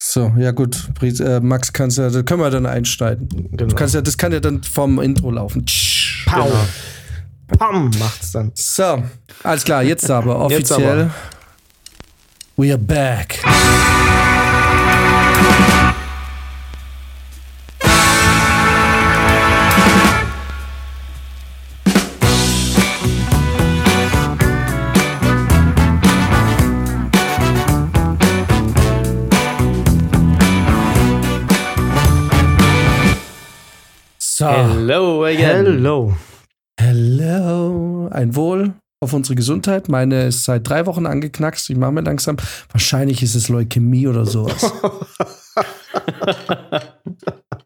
So, ja gut, äh, Max kannst ja, das können wir dann einschneiden. Genau. Du kannst ja, das kann ja dann vom Intro laufen. Pau. Genau. Pam macht's dann. So, alles klar, jetzt aber Jetzt offiziell. aber. We are back. So, Hello again. Hello. hello, ein Wohl auf unsere Gesundheit. Meine ist seit drei Wochen angeknackst. Ich mache mir langsam. Wahrscheinlich ist es Leukämie oder sowas.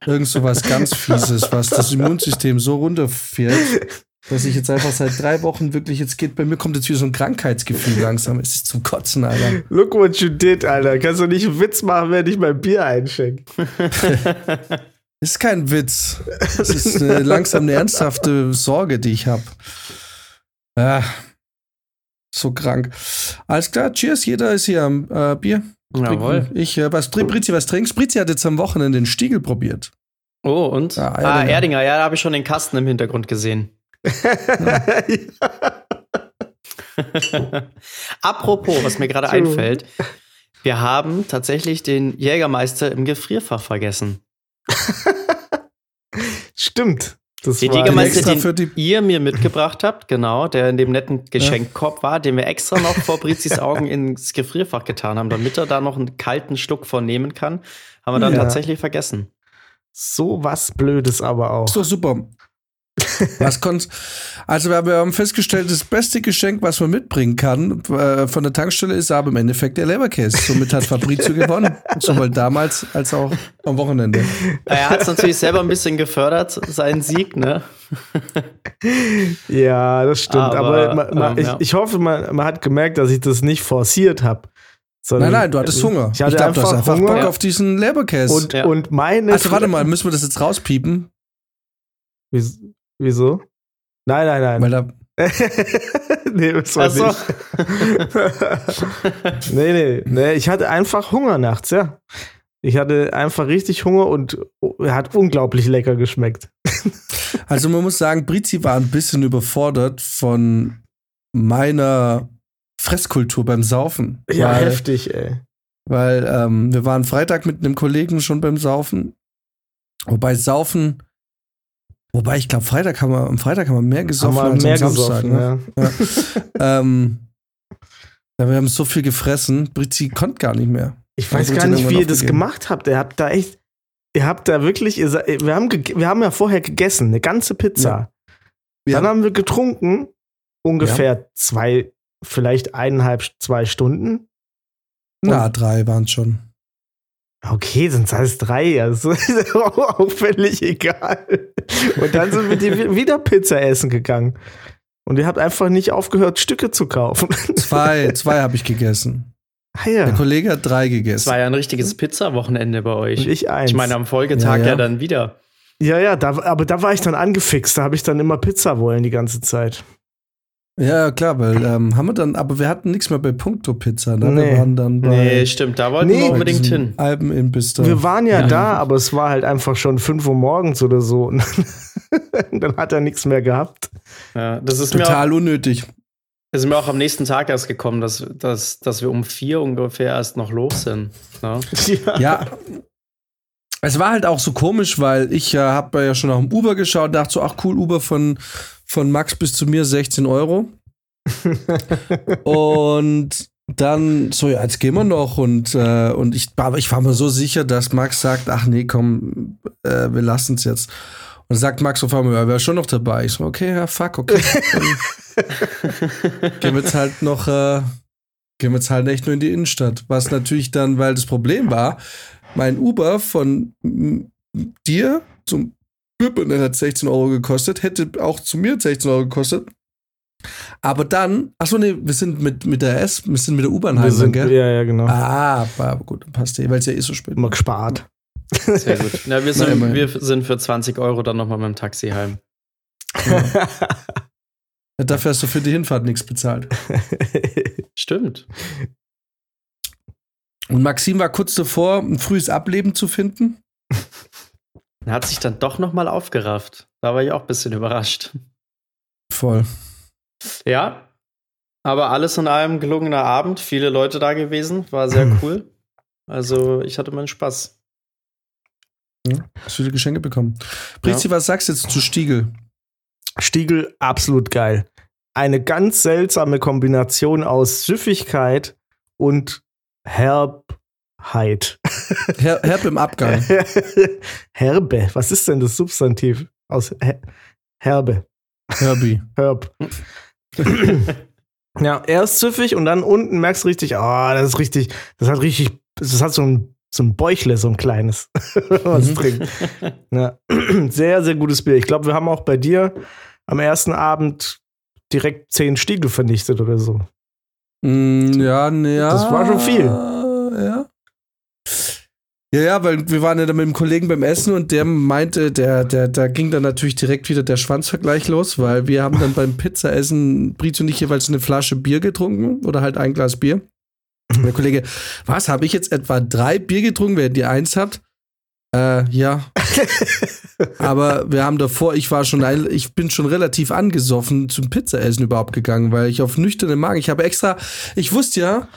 Irgend so was ganz Fieses, was das Immunsystem so runterfährt, dass ich jetzt einfach seit drei Wochen wirklich, jetzt geht bei mir kommt jetzt wieder so ein Krankheitsgefühl langsam. Es ist zum Kotzen, Alter. Look what you did, Alter. Kannst du nicht einen Witz machen, wenn ich mein Bier einschenke? Ist kein Witz. Es ist eine, langsam eine ernsthafte Sorge, die ich habe. Ja, so krank. Alles klar, cheers. Jeder ist hier am äh, Bier. Jawohl. Ich, äh, was, Brizi, was trinkst? Brizi hat jetzt am Wochenende den Stiegel probiert. Oh, und? Ja, ah, Erdinger. Erdinger, ja, da habe ich schon den Kasten im Hintergrund gesehen. Apropos, was mir gerade einfällt, wir haben tatsächlich den Jägermeister im Gefrierfach vergessen. Stimmt. Das Den war Jägermeister, extra den für die- ihr mir mitgebracht habt, genau, der in dem netten Geschenkkorb war, den wir extra noch vor Brizis Augen ins Gefrierfach getan haben, damit er da noch einen kalten Schluck von nehmen kann, haben wir dann Ja. tatsächlich vergessen. so was Blödes aber auch. Doch super. Was konnt, also wir haben festgestellt, das beste Geschenk, was man mitbringen kann äh, von der Tankstelle, ist aber im Endeffekt der Leberkäse. Somit hat Fabrizio gewonnen. Sowohl damals als auch am Wochenende. Er hat es natürlich selber ein bisschen gefördert, seinen Sieg, ne? Ja, das stimmt. Aber, Aber, ma, ma, ähm, ich, ja. ich hoffe, man, man hat gemerkt, dass ich das nicht forciert habe. Nein, nein, du hattest Hunger. Ich hatte glaub, du hast einfach einfach Hunger. Bock auf diesen Leberkäse. Und, Ja. und meine. also warte mal, müssen wir das jetzt rauspiepen? Wieso? Nein, nein, nein. Weil da, nee, das war so. nicht. nee, nee, nee. Ich hatte einfach Hunger nachts, ja. Ich hatte einfach richtig Hunger und er hat unglaublich lecker geschmeckt. also man muss sagen, Brizi war ein bisschen überfordert von meiner Fresskultur beim Saufen. Ja, weil, heftig, ey. Weil ähm, wir waren Freitag mit einem Kollegen schon beim Saufen. Wobei Saufen, wobei ich glaube, Freitag haben wir, am Freitag haben wir mehr gesoffen Haben wir als mehr am Samstag. gesoffen, ne? ja. ähm, ja, wir haben so viel gefressen, Brizi konnte gar nicht mehr. Ich weiß gar nicht, wie ihr das gemacht habt. Ihr habt da echt, ihr habt da wirklich, ihr, wir, haben wir haben ja vorher gegessen, eine ganze Pizza. Ja. Dann haben wir getrunken, ungefähr zwei, vielleicht eineinhalb, zwei Stunden. Na, drei waren schon. Okay, sind es alles drei, also ist auch völlig egal. Und dann sind wir die wieder Pizza essen gegangen. Und ihr habt einfach nicht aufgehört, Stücke zu kaufen. Zwei, zwei habe ich gegessen. Ah ja. Der Kollege hat drei gegessen. Es war ja ein richtiges Pizza-Wochenende bei euch. Und ich eins. Ich meine, am Folgetag Ja, ja, ja. dann wieder. ja, ja, da, aber da war ich dann angefixt. Da habe ich dann immer Pizza wollen die ganze Zeit. Ja, klar, weil ähm, haben wir dann, aber wir hatten nichts mehr bei Punkto Pizza. Ne? Nee. Wir waren dann bei, Nee, stimmt, da wollten Nee. wir unbedingt hin. Alpenimbiss da. Wir waren ja, Ja. da, aber es war halt einfach schon 5 Uhr morgens oder so. Und dann hat er nichts mehr gehabt. Ja, das ist mir, auch, Total unnötig. das ist mir auch am nächsten Tag erst gekommen, dass, dass, dass wir um vier ungefähr erst noch los sind. Ne? Ja. Es war halt auch so komisch, weil ich ja habe ja schon nach dem Uber geschaut, dachte so, ach cool, Uber von, von Max bis zu mir 16 Euro. und dann so, ja, jetzt gehen wir noch und, äh, und ich, aber ich war mir so sicher, dass Max sagt, ach nee, komm, äh, wir lassen es jetzt. Und sagt Max auf einmal, ja, wäre schon noch dabei. Ich so, okay, ja, fuck, okay. Gehen wir jetzt halt noch, äh, gehen wir jetzt halt echt nur in die Innenstadt. Was natürlich dann, weil das Problem war, mein Uber von dir zum Büppel hat 16 Euro gekostet, hätte auch zu mir 16 Euro gekostet. Aber dann, achso, nee, wir sind mit, mit der S, wir sind mit der U-Bahn heim, sind, gell? ja, ja, genau. Ah, aber gut, dann passt eh, weil es ja eh so spät Immer gespart. Sehr gut. Na, wir, sind, immerhin. wir sind für 20 Euro dann nochmal mit dem Taxi heim. Ja, Dafür hast du für die Hinfahrt nichts bezahlt. Stimmt. Und Maxim war kurz davor, ein frühes Ableben zu finden. Er hat sich dann doch noch mal aufgerafft. Da war ich auch ein bisschen überrascht. Voll. Ja, aber alles in allem gelungener Abend. Viele Leute da gewesen. War sehr cool. Also, ich hatte meinen Spaß. Ja, hast viele Geschenke bekommen. Prizi, was sagst du jetzt zu Stiegel? Stiegel, absolut geil. Eine ganz seltsame Kombination aus Süffigkeit und Herbheit. Her herb im Abgang. Herbe. Was ist denn das Substantiv aus Her Herbe? Herbie. Herb. ja, erst süffig und dann unten merkst du richtig, oh, das ist richtig, das hat richtig, das hat so ein, so ein Bäuchle, so ein kleines, was Mhm. trinkt. Ja. Sehr, sehr gutes Bier. Ich glaube, wir haben auch bei dir am ersten Abend direkt zehn Stiegel vernichtet oder so. Mm, ja, ne, ja. Das war schon viel. Ja. Ja, ja, weil wir waren ja dann mit dem Kollegen beim Essen und der meinte, der, der, da ging dann natürlich direkt wieder der Schwanzvergleich los, weil wir haben dann beim Pizzaessen Britz und ich jeweils eine Flasche Bier getrunken oder halt ein Glas Bier. Und der Kollege, was, habe ich jetzt etwa drei Bier getrunken, während ihr eins habt? Äh, ja. Aber wir haben davor, ich war schon, ein, ich bin schon relativ angesoffen zum Pizzaessen überhaupt gegangen, weil ich auf nüchternen Magen, ich habe extra, ich wusste ja,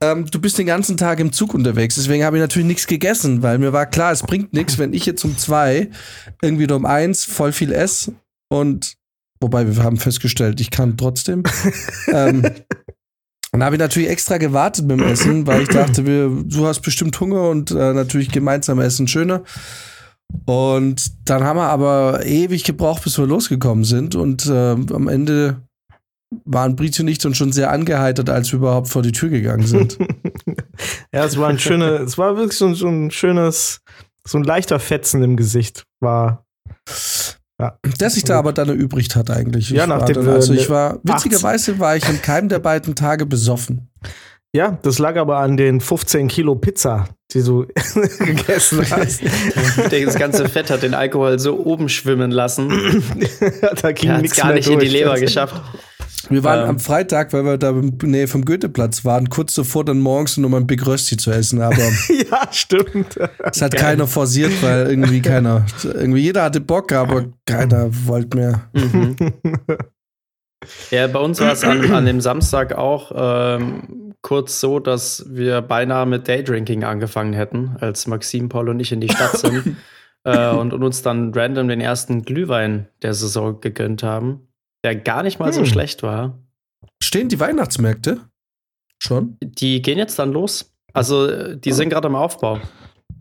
ähm, du bist den ganzen Tag im Zug unterwegs, deswegen habe ich natürlich nichts gegessen, weil mir war klar, es bringt nichts, wenn ich jetzt um zwei irgendwie oder um eins voll viel esse und wobei wir haben festgestellt, ich kann trotzdem. ähm, dann habe ich natürlich extra gewartet mit dem Essen, weil ich dachte, wir, du hast bestimmt Hunger und äh, natürlich gemeinsam essen schöner. Und dann haben wir aber ewig gebraucht, bis wir losgekommen sind. Und äh, am Ende waren Brizio und ich dann schon sehr angeheitert, als wir überhaupt vor die Tür gegangen sind. Ja, es war ein schöner, es war wirklich so, ein- so ein schönes, so ein leichter Fetzen im Gesicht war. Der sich da aber dann erübrigt hat eigentlich. Ja, Ich war nachdem dann, also ich ne- war, witzigerweise war ich in keinem der beiden Tage besoffen. Ja, das lag aber an den 15 Kilo Pizza, die du gegessen hast. Das ganze Fett hat den Alkohol so oben schwimmen lassen. da ging Er hat es nichts gar nicht in die durch. Leber geschafft. Wir waren Ähm. am Freitag, weil wir da in der Nähe vom Goetheplatz waren, kurz davor dann morgens nochmal ein Big Rösti zu essen, aber ja, stimmt. es hat keiner forciert, weil irgendwie keiner, irgendwie jeder hatte Bock, aber keiner wollte mehr. Mhm. Ja, bei uns war es an, an dem Samstag auch ähm, kurz so, dass wir beinahe mit Daydrinking angefangen hätten, als Maxim, Paul und ich in die Stadt sind äh, und, und uns dann random den ersten Glühwein der Saison gegönnt haben, der gar nicht mal so Hm. schlecht war. Stehen die Weihnachtsmärkte? Schon? Die gehen jetzt dann los. Also, äh, die sind gerade im Aufbau.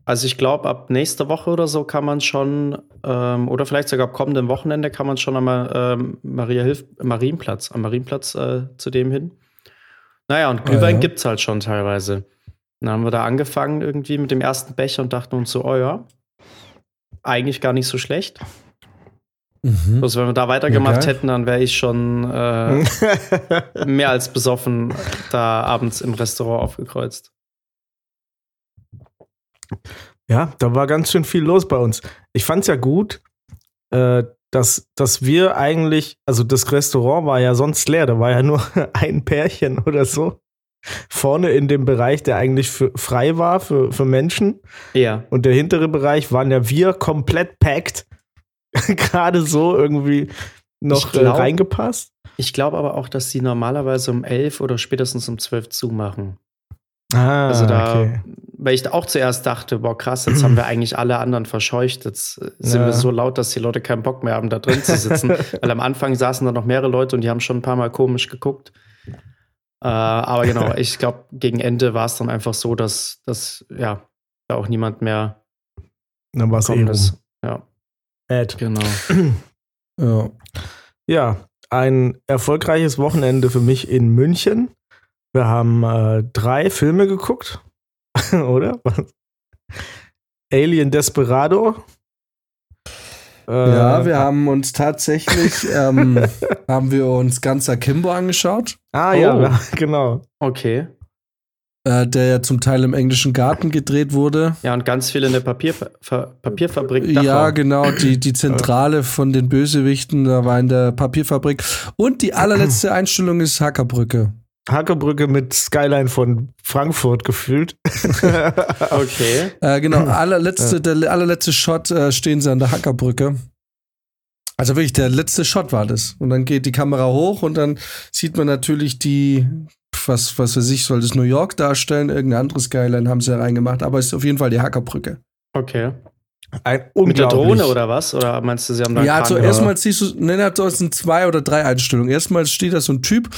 Also, ich glaube, ab nächster Woche oder so kann man schon, ähm, oder vielleicht sogar ab kommendem Wochenende kann man schon am ähm, Maria Hilf Marienplatz, am Marienplatz äh, zu dem hin. Naja, und Glühwein ja. gibt's halt schon teilweise. Dann haben wir da angefangen irgendwie mit dem ersten Becher und dachten uns so, oh ja, eigentlich gar nicht so schlecht. Mhm. Bloß wenn wir da weitergemacht geil. hätten, dann wäre ich schon äh, mehr als besoffen da abends im Restaurant aufgekreuzt. Ja, da war ganz schön viel los bei uns. Ich fand's ja gut, äh, dass, dass wir eigentlich, also das Restaurant war ja sonst leer, da war ja nur ein Pärchen oder so. Vorne in dem Bereich, der eigentlich für, frei war für, für Menschen. Ja. Und der hintere Bereich waren ja wir komplett packed. Gerade so irgendwie noch Ich glaub- äh, reingepasst. Ich glaube aber auch, dass sie normalerweise um 11 oder spätestens um 12 zumachen. Ah, Also da, okay. weil ich auch zuerst dachte, boah krass, jetzt haben wir eigentlich alle anderen verscheucht. Jetzt äh, sind Ja. wir so laut, dass die Leute keinen Bock mehr haben, da drin zu sitzen. weil am Anfang saßen da noch mehrere Leute und die haben schon ein paar Mal komisch geguckt. Äh, aber genau, ich glaube, gegen Ende war es dann einfach so, dass, dass ja, da auch niemand mehr Dann war es eh ist. Ja, Ed. genau. Ja. Ja, ein erfolgreiches Wochenende für mich in München. Wir haben äh, drei Filme geguckt, oder? Alien Desperado. Äh, ja, wir haben uns tatsächlich, ähm, haben wir uns ganz Akimbo angeschaut, Ah ja, Oh. wir- genau. Okay. Äh, der ja zum Teil im englischen Garten gedreht wurde. Ja, und ganz viel in der Papierfa Fa Papierfabrik. Ja, Dachau. genau, die, die Zentrale von den Bösewichten, da war in der Papierfabrik. Und die allerletzte Einstellung ist Hackerbrücke. Hackerbrücke mit Skyline von Frankfurt gefühlt. Okay. Äh, genau, allerletzte, der allerletzte Shot äh, stehen sie an der Hackerbrücke. Also wirklich, der letzte Shot war das. Und dann geht die Kamera hoch und dann sieht man natürlich die, was, was weiß ich, soll das New York darstellen? Irgendein anderes Skyline haben sie da reingemacht, aber es ist auf jeden Fall die Hackerbrücke. Okay. Ein Mit der Drohne oder was? Oder meinst du, sie haben da Ja, Kran zuerst gehabt? mal siehst du, ne, das sind zwei oder drei Einstellungen. Erstmal steht da so ein Typ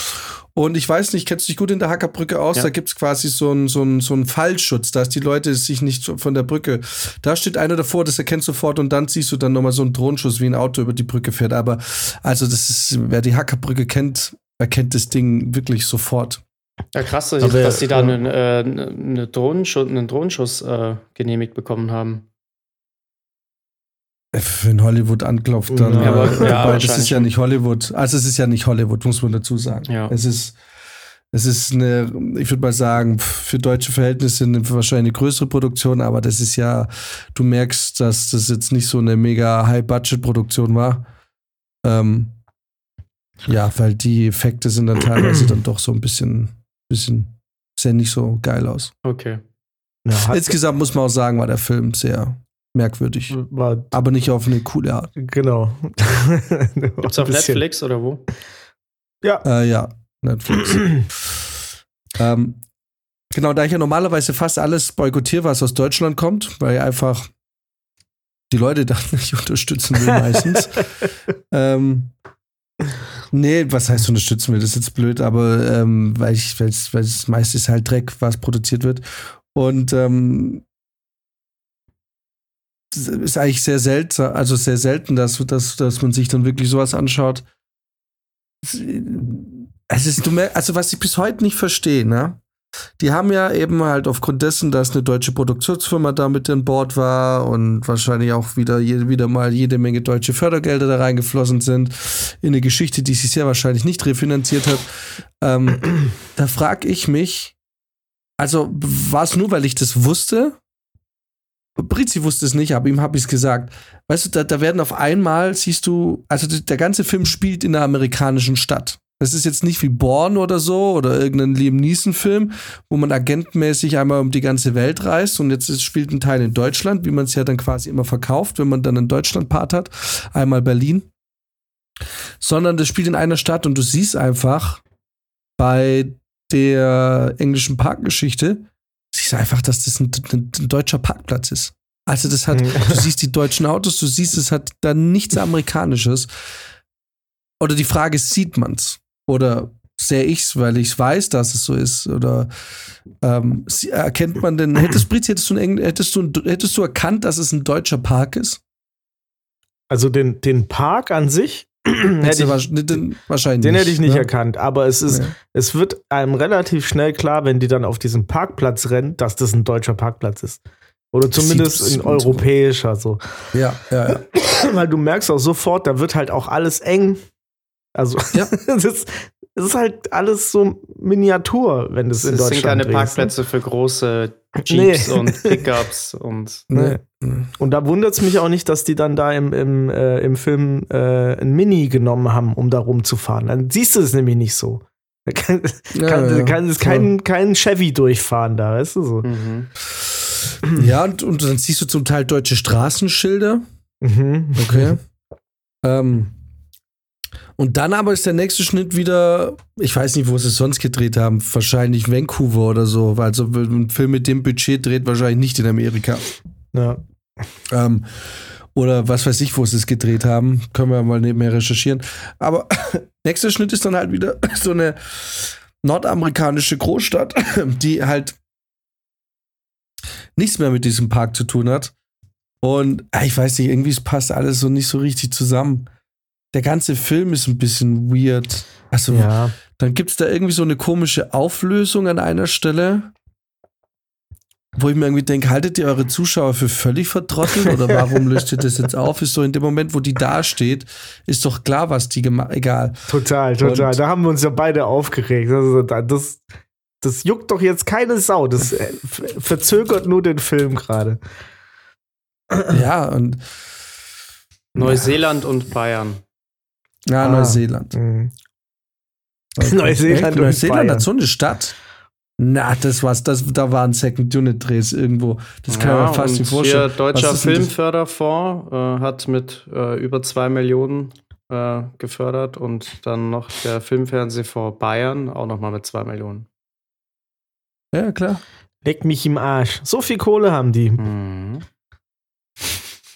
und ich weiß nicht, kennst du dich gut in der Hackerbrücke aus? Ja. Da gibt's quasi so einen so einen- so einen Fallschutz, dass die Leute sich nicht von der Brücke. Da steht einer davor, das erkennst du sofort und dann siehst du dann nochmal so einen Drohenschuss, wie ein Auto über die Brücke fährt. Aber also das ist, wer die Hackerbrücke kennt, erkennt das Ding wirklich sofort. Ja, krass, dass, Aber, dass die da einen, äh, eine Drohnenschuss, einen Drohnenschuss äh, genehmigt bekommen haben. Wenn Hollywood anklopft, dann. Ja, aber- äh, ja, wobei, das ist ja nicht Hollywood. Also es ist ja nicht Hollywood, muss man dazu sagen. Ja. Es ist, es ist eine, ich würde mal sagen, für deutsche Verhältnisse eine, wahrscheinlich eine größere Produktion, aber das ist ja, du merkst, dass das jetzt nicht so eine mega High-Budget-Produktion war. Ähm, ja, weil die Effekte sind dann teilweise dann doch so ein bisschen, bisschen, sehen nicht so geil aus. Okay. Ja, hat, Insgesamt muss man auch sagen, war der Film sehr merkwürdig. war, Aber nicht auf eine coole Art. genau. Gibt's auf Netflix oder wo? Ja. Äh, ja, Netflix. ähm, genau, da ich ja normalerweise fast alles boykottiere, was aus Deutschland kommt, weil einfach die Leute da nicht unterstützen will meistens. ähm, nee, was heißt unterstützen will, das ist jetzt blöd, aber ähm, weil ich, weil es, weil es meist ist halt Dreck, was produziert wird. Und ähm, ist eigentlich sehr selten, also sehr selten, dass, dass, dass man sich dann wirklich sowas anschaut. Es ist, also was ich bis heute nicht verstehe, ne? Die haben ja eben halt aufgrund dessen, dass eine deutsche Produktionsfirma da mit an Bord war und wahrscheinlich auch wieder, je, wieder mal jede Menge deutsche Fördergelder da reingeflossen sind, in eine Geschichte, die sich sehr wahrscheinlich nicht refinanziert hat. Ähm, da frage ich mich, also war es nur, weil ich das wusste? Brizi wusste es nicht, aber ihm habe ich es gesagt. Weißt du, da, da werden auf einmal, siehst du, also der ganze Film spielt in einer amerikanischen Stadt. Das ist jetzt nicht wie Born oder so oder irgendein Liam Neeson-Film, wo man agentmäßig einmal um die ganze Welt reist und jetzt spielt ein Teil in Deutschland, wie man es ja dann quasi immer verkauft, wenn man dann einen Deutschland-Part hat. Einmal Berlin. Sondern das spielt in einer Stadt und du siehst einfach bei der englischen Parkgeschichte, siehst du einfach, dass das ein, ein, ein deutscher Parkplatz ist. Also das hat, Mhm. du siehst die deutschen Autos, du siehst, es hat da nichts Amerikanisches. Oder die Frage ist, sieht man's? Oder sehe ich's, weil ich weiß, dass es so ist? Oder ähm, erkennt man denn, hättest Britz, hättest du, einen, hättest, du, hättest du erkannt, dass es ein deutscher Park ist? Also den, den Park an sich hätte ich, den, wahrscheinlich den hätte ich nicht ne? erkannt. Aber es ist, Ja. es wird einem relativ schnell klar, wenn die dann auf diesen Parkplatz rennen, dass das ein deutscher Parkplatz ist. Oder zumindest ein europäischer so. Ja, ja, ja. Weil du merkst auch sofort, da wird halt auch alles eng. Also Ja. es, ist, es ist halt alles so Miniatur, wenn es in Es Deutschland sind keine drehst, ne? Parkplätze für große Jeeps Nee. und Pickups und Nee. Und da wundert es mich auch nicht, dass die dann da im, im, äh, im Film äh, ein Mini genommen haben, um da rumzufahren. Dann siehst du es nämlich nicht so. Da kann, Ja, kann, ja, kann es kein, kein Chevy durchfahren da, weißt du so. mhm. Ja, und, und dann siehst du zum Teil deutsche Straßenschilder. Mhm. Okay. ähm, und dann aber ist der nächste Schnitt wieder, ich weiß nicht, wo sie es sonst gedreht haben, wahrscheinlich Vancouver oder so, weil so ein Film mit dem Budget dreht wahrscheinlich nicht in Amerika. Ja. Ähm, oder was weiß ich, wo sie es gedreht haben. Können wir mal nebenher recherchieren. Aber nächster Schnitt ist dann halt wieder so eine nordamerikanische Großstadt, die halt nichts mehr mit diesem Park zu tun hat. Und ich weiß nicht, irgendwie es passt alles so nicht so richtig zusammen. Der ganze Film ist ein bisschen weird. Also, ja. dann gibt es da irgendwie so eine komische Auflösung an einer Stelle, wo ich mir irgendwie denke, haltet ihr eure Zuschauer für völlig vertrottelt oder warum löst ihr das jetzt auf? Ist so in dem Moment, wo die da steht, ist doch klar, was die gemacht Egal. Total, total. Und- da haben wir uns ja beide aufgeregt. Also, da- das, das juckt doch jetzt keine Sau. Das äh, ver- verzögert nur den Film gerade. Ja, und Neuseeland und Bayern. Ja, Ah. Neuseeland. Mhm. Neuseeland, und Neuseeland Bayern. hat so eine Stadt. Na, das war's. Das, da waren Second Unit Drehs irgendwo. Das kann Ja, man fast nicht vorstellen. Hier Deutscher? Filmförderfonds äh, hat mit äh, über zwei Millionen äh, gefördert und dann noch der Filmfernsehfonds Bayern auch noch mal mit zwei Millionen. Ja, klar. Leck mich im Arsch. So viel Kohle haben die. Mhm.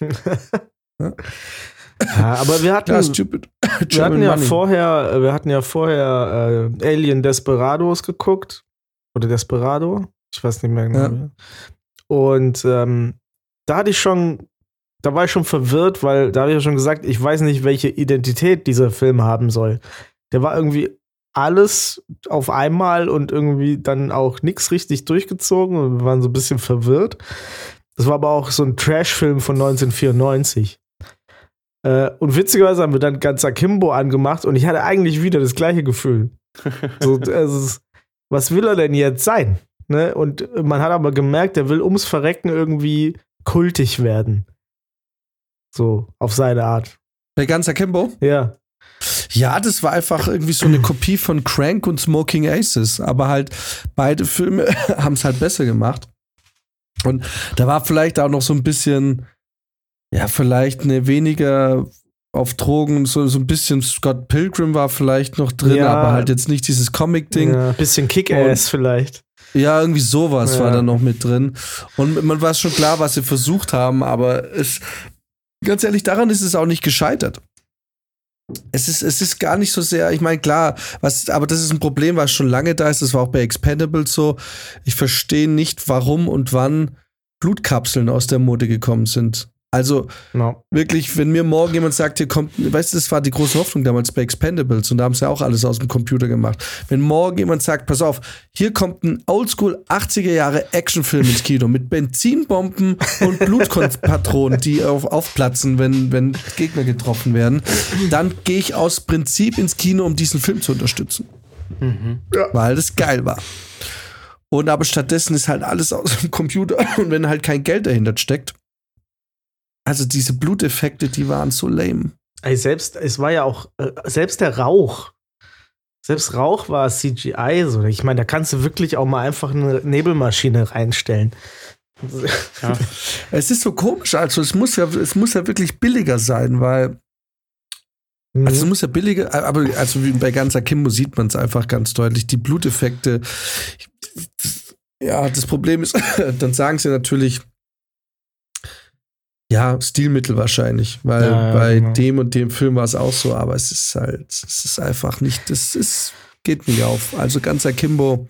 Ja, aber wir hatten, Klar, stupid. wir hatten ja money. vorher, äh, wir hatten ja vorher äh, Alien Desperados geguckt. Oder Desperado. Ich weiß nicht mehr genau. Ja. Und ähm, da hatte ich schon, da war ich schon verwirrt, weil da habe ich ja schon gesagt, ich weiß nicht, welche Identität dieser Film haben soll. Der war irgendwie alles auf einmal und irgendwie dann auch nichts richtig durchgezogen und wir waren so ein bisschen verwirrt. Das war aber auch so ein Trash-Film von 1994. Äh, und witzigerweise haben wir dann ganz Akimbo angemacht und ich hatte eigentlich wieder das gleiche Gefühl. So, also, was will er denn jetzt sein? Ne? Und man hat aber gemerkt, er will ums Verrecken irgendwie kultig werden. So, auf seine Art. Der ganze Akimbo? Ja. Ja, das war einfach irgendwie so eine Kopie von Crank und Smoking Aces. Aber halt beide Filme haben es halt besser gemacht. Und da war vielleicht auch noch so ein bisschen, ja, vielleicht eine weniger auf Drogen, so, so ein bisschen Scott Pilgrim war vielleicht noch drin, Ja. aber halt jetzt nicht dieses Comic-Ding. ja. Bisschen Kick-Ass vielleicht. Ja, irgendwie sowas Ja. war da noch mit drin. Und man weiß schon klar, was sie versucht haben, aber es, ganz ehrlich, daran ist es auch nicht gescheitert. Es ist, es ist gar nicht so sehr, ich meine, klar, was, aber das ist ein Problem, was schon lange da ist. Das war auch bei Expendables so. Ich verstehe nicht, warum und wann Blutkapseln aus der Mode gekommen sind. Also No. wirklich, wenn mir morgen jemand sagt, hier kommt, weißt du, das war die große Hoffnung damals bei Expendables und da haben sie ja auch alles aus dem Computer gemacht. Wenn morgen jemand sagt, pass auf, hier kommt ein Oldschool 80er Jahre Actionfilm ins Kino mit Benzinbomben und Blutpatronen, die auf, aufplatzen, wenn, wenn Gegner getroffen werden, dann gehe ich aus Prinzip ins Kino, um diesen Film zu unterstützen. Mhm. Weil das geil war. Und aber stattdessen ist halt alles aus dem Computer und wenn halt kein Geld dahinter steckt. Also diese Bluteffekte, die waren so lame. Ey, selbst, es war ja auch, äh, selbst der Rauch. Selbst Rauch war CGI. So. Ich meine, da kannst du wirklich auch mal einfach eine Nebelmaschine reinstellen. Ja. Es ist so komisch, also es muss ja, es muss ja wirklich billiger sein, weil, Mhm. also es muss ja billiger, aber also wie bei ganzer Kimbo sieht man es einfach ganz deutlich, die Bluteffekte. Ja, das Problem ist, dann sagen sie natürlich, ja, Stilmittel wahrscheinlich, weil Ja, bei genau. dem und dem Film war es auch so, aber es ist halt, es ist einfach nicht, das ist, geht nicht auf. Also ganzer Kimbo,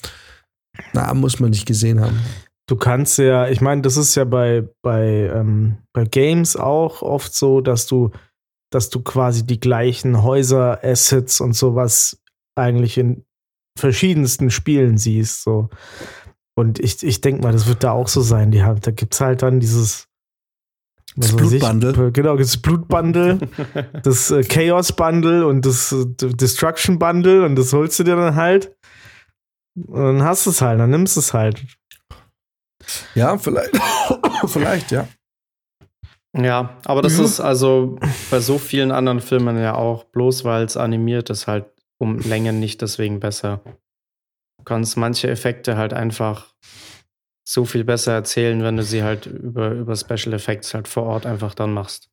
na, muss man nicht gesehen haben. Du kannst ja, ich meine, das ist ja bei, bei, ähm, bei Games auch oft so, dass du, dass du quasi die gleichen Häuser, Assets und sowas eigentlich in verschiedensten Spielen siehst. So. Und ich, ich denke mal, das wird da auch so sein. Die haben, da gibt es halt dann dieses Das Blutbundle. Genau, das Blutbundle, das äh, Chaos Bundle und das äh, Destruction Bundle und das holst du dir dann halt. Und dann hast du es halt, dann nimmst du es halt. Ja, vielleicht, vielleicht, ja. Ja, aber das Mhm. ist also bei so vielen anderen Filmen ja auch, bloß weil es animiert ist, halt um Längen nicht deswegen besser. Du kannst manche Effekte halt einfach so viel besser erzählen, wenn du sie halt über, über Special Effects halt vor Ort einfach dann machst.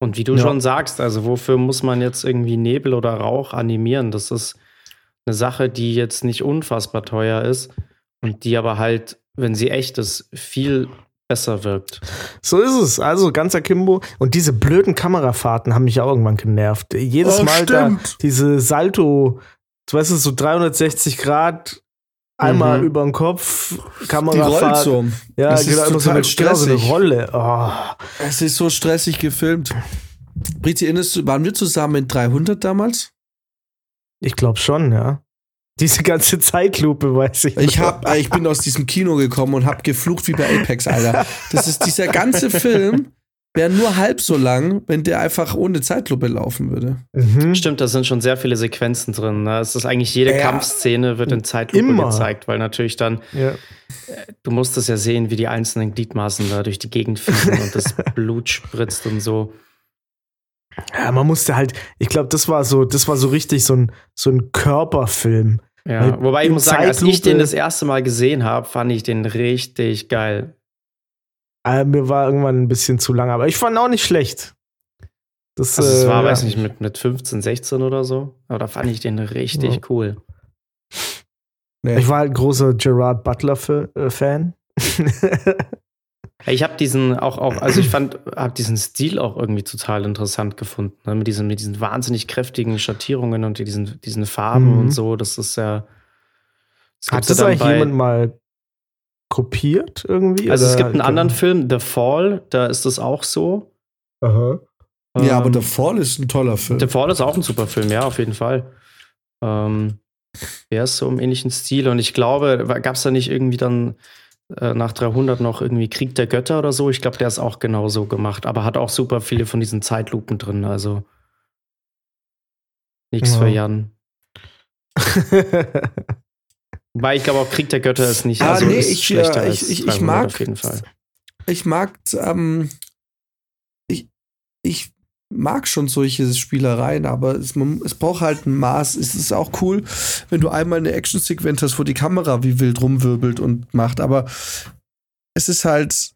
Und wie du Ja. schon sagst, also wofür muss man jetzt irgendwie Nebel oder Rauch animieren? Das ist eine Sache, die jetzt nicht unfassbar teuer ist und die aber halt, wenn sie echt ist, viel besser wirkt. So ist es. Also ganz akimbo. Und diese blöden Kamerafahrten haben mich ja irgendwann genervt. Jedes Oh, Mal diese Salto, du weißt es, so 360 Grad, einmal Mhm. über den Kopf, Die rollt Kamerafahrt. so. Ja, Das ist genau, eine, total genau so eine stressig. Rolle. Oh. Es ist so stressig gefilmt. Briti, erinnerst waren wir zusammen in 300 damals? Ich glaube schon, ja. Diese ganze Zeitlupe, weiß ich. Ich, hab, äh, ich bin aus diesem Kino gekommen und hab geflucht wie bei Apex, Alter. Das ist dieser ganze Film, wäre nur halb so lang, wenn der einfach ohne Zeitlupe laufen würde. Mhm. Stimmt, da sind schon sehr viele Sequenzen drin. Ne? Es ist eigentlich jede Ja. Kampfszene wird in Zeitlupe Immer. gezeigt, weil natürlich dann, Ja. du musst es ja sehen, wie die einzelnen Gliedmaßen da durch die Gegend fliegen und das Blut spritzt und so. Ja, man musste halt, ich glaube, das war so, das war so richtig so ein, so ein Körperfilm. Ja, wobei ich muss sagen, als ich den das erste Mal gesehen habe, fand ich den richtig geil. Äh, mir war irgendwann ein bisschen zu lang, aber ich fand auch nicht schlecht. Das, Also es äh, war, ja. weiß nicht, mit, mit 15, 16 oder so. Aber da fand ich den richtig Ja. cool. Nee. Ich war halt großer Gerard Butler-Fan. Ja, Ich habe diesen auch, auch, also ich fand, habe diesen Stil auch irgendwie total interessant gefunden. Ne? Mit, diesen, mit diesen wahnsinnig kräftigen Schattierungen und diesen, diesen Farben Mhm. und so. Das ist ja. Das Hat das dann eigentlich bei- jemand mal kopiert irgendwie? Also es gibt einen anderen Film, The Fall, da ist das auch so. Aha. Ja, aber Ähm, The Fall ist ein toller Film. The Fall ist auch ein super Film, ja, auf jeden Fall. Ähm, der ist so im ähnlichen Stil und ich glaube, gab es da nicht irgendwie dann äh, nach 300 noch irgendwie Krieg der Götter oder so? Ich glaube, der ist auch genau so gemacht, aber hat auch super viele von diesen Zeitlupen drin, also nichts Ja. für Jan. Wobei ich glaube auch Krieg der Götter ist nicht Ah, also nee, ist ich, schlechter äh, als ich- ich- ich 300 mag- auf jeden Fall. ich mag, ähm, ich, ich mag schon solche Spielereien, aber es, man, es braucht halt ein Maß. Es ist auch cool, wenn du einmal eine Action-Sequenz hast, wo die Kamera wie wild rumwirbelt und macht, aber es ist halt,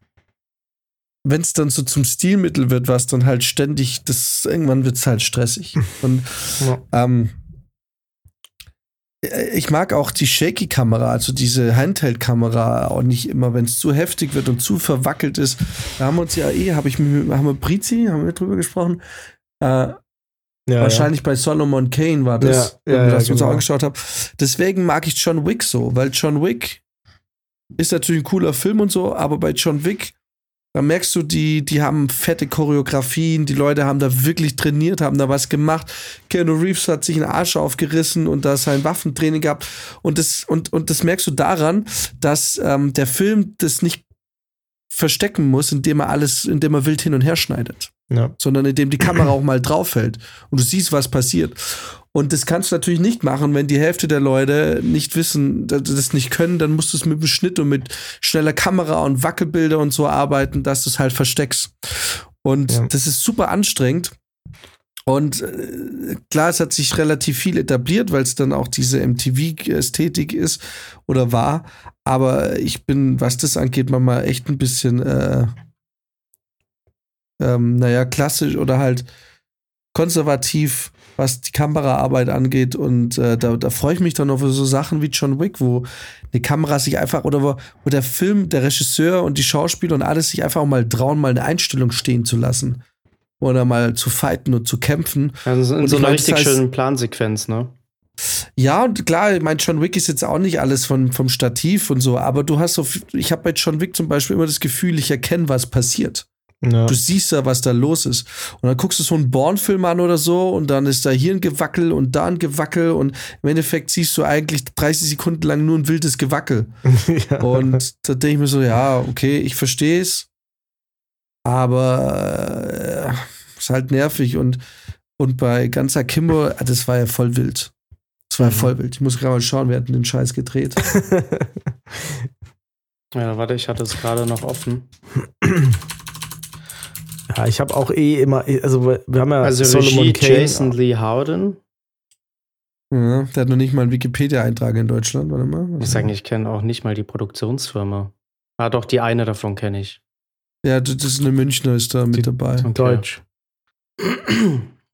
wenn es dann so zum Stilmittel wird, was dann halt ständig, das irgendwann wird es halt stressig. Und Ja. ähm, ich mag auch die Shaky-Kamera, also diese Handheld-Kamera auch nicht immer, wenn es zu heftig wird und zu verwackelt ist. Da haben wir uns ja eh, habe ich mit, haben wir Brizi, haben wir drüber gesprochen. Äh, Ja, wahrscheinlich bei Solomon Kane war das, Ja, ja, wo wir ja, das uns genau. angeschaut haben. Deswegen mag ich John Wick so, weil John Wick ist natürlich ein cooler Film und so, aber bei John Wick, da merkst du, die, die haben fette Choreografien, die Leute haben da wirklich trainiert, haben da was gemacht. Keanu Reeves hat sich einen Arsch aufgerissen und da sein Waffentraining gehabt. Und das, und, und das merkst du daran, dass ähm, der Film das nicht verstecken muss, indem er alles, indem er wild hin und her schneidet Ja. sondern indem die Kamera auch mal drauf hält und du siehst, was passiert. Und das kannst du natürlich nicht machen, wenn die Hälfte der Leute nicht wissen, dass sie das nicht können, dann musst du es mit dem Schnitt und mit schneller Kamera und Wackelbilder und so arbeiten, dass du es halt versteckst. Und Ja. das ist super anstrengend. Und äh, klar, es hat sich relativ viel etabliert, weil es dann auch diese MTV-Ästhetik ist oder war. Aber ich bin, was das angeht, manchmal echt ein bisschen, äh, ähm, naja, klassisch oder halt konservativ, was die Kameraarbeit angeht. Und äh, da, da freue ich mich dann auf so Sachen wie John Wick, wo eine Kamera sich einfach oder wo, wo der Film, der Regisseur und die Schauspieler und alles sich einfach mal trauen, mal eine Einstellung stehen zu lassen. Oder mal zu fighten und zu kämpfen. Also in so einer das richtig heißt- schönen Plansequenz, ne? Ja, und klar, ich meine, John Wick ist jetzt auch nicht alles von, vom Stativ und so, aber du hast so, ich habe bei John Wick zum Beispiel immer das Gefühl, ich erkenne, was passiert. Ja. Du siehst ja, was da los ist. Und dann guckst du so einen Born-Film an oder so und dann ist da hier ein Gewackel und da ein Gewackel und im Endeffekt siehst du eigentlich 30 Sekunden lang nur ein wildes Gewackel. ja. Und da denke ich mir so, ja, okay, ich verstehe es, aber äh, ist halt nervig und, und bei ganz Akimbo, ah, das war ja voll wild. Das war ja Mhm. voll wild. Ich muss gerade mal schauen, wir hatten den Scheiß gedreht. Ja, warte, ich hatte es gerade noch offen. ja, ich habe auch eh immer, also wir haben ja Also Solomon Regie Kane. Jason Lee Howden. Ja, der hat noch nicht mal einen Wikipedia-Eintrag in Deutschland, warte mal. Ich muss sagen, ich kenne auch nicht mal die Produktionsfirma. Ah, doch, die eine davon kenne ich. Ja, das ist eine Münchner ist da mit dabei. Okay. Deutsch.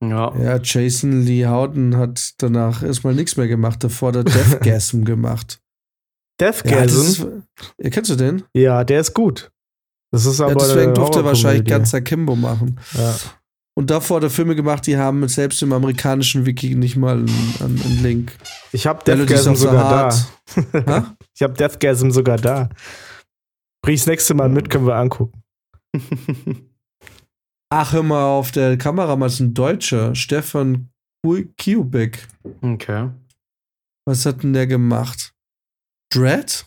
Ja. Ja, Jason Lee Howden hat danach erstmal nichts mehr gemacht, davor der Deathgasm gemacht. Ja, Deathgasm? ist, ja, kennst du den? Ja, der ist gut. Das ist aber Ja, deswegen durfte er wahrscheinlich Horrorkomödie. ganz Akimbo machen. Ja. Und davor hat er Filme gemacht, die haben selbst im amerikanischen Wiki nicht mal einen, einen Link. Ich habe Deathgasm sogar Heart. da. Ich habe Deathgasm sogar da. Bring ich das nächste Mal mit, können wir angucken. Ach, hör mal auf, der Kameramann ist ein Deutscher, Stefan Kiubek. okay. Was hat denn der gemacht? Dread?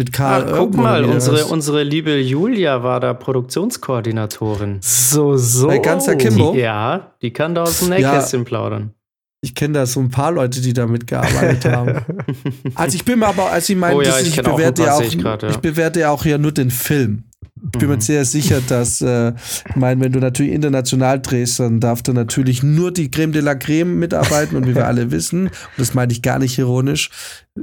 Mit Karl Ah, guck mal, unsere, unsere liebe Julia war da Produktionskoordinatorin. So, so. Bei ganz Akimbo? Die, ja, die kann da aus dem Ja. Nähkästchen plaudern. Ich kenne da so ein paar Leute, die da mitgearbeitet haben. Also ich bin mir aber, also ich meine, Oh ja, ich ich, bewerte ja auch, grad, ja. ich bewerte ja auch ja nur den Film. Ich bin mir Mhm. sehr sicher, dass, äh, ich meine, wenn du natürlich international drehst, dann darf da natürlich nur die Creme de la Creme mitarbeiten und wie wir alle wissen, und das meine ich gar nicht ironisch,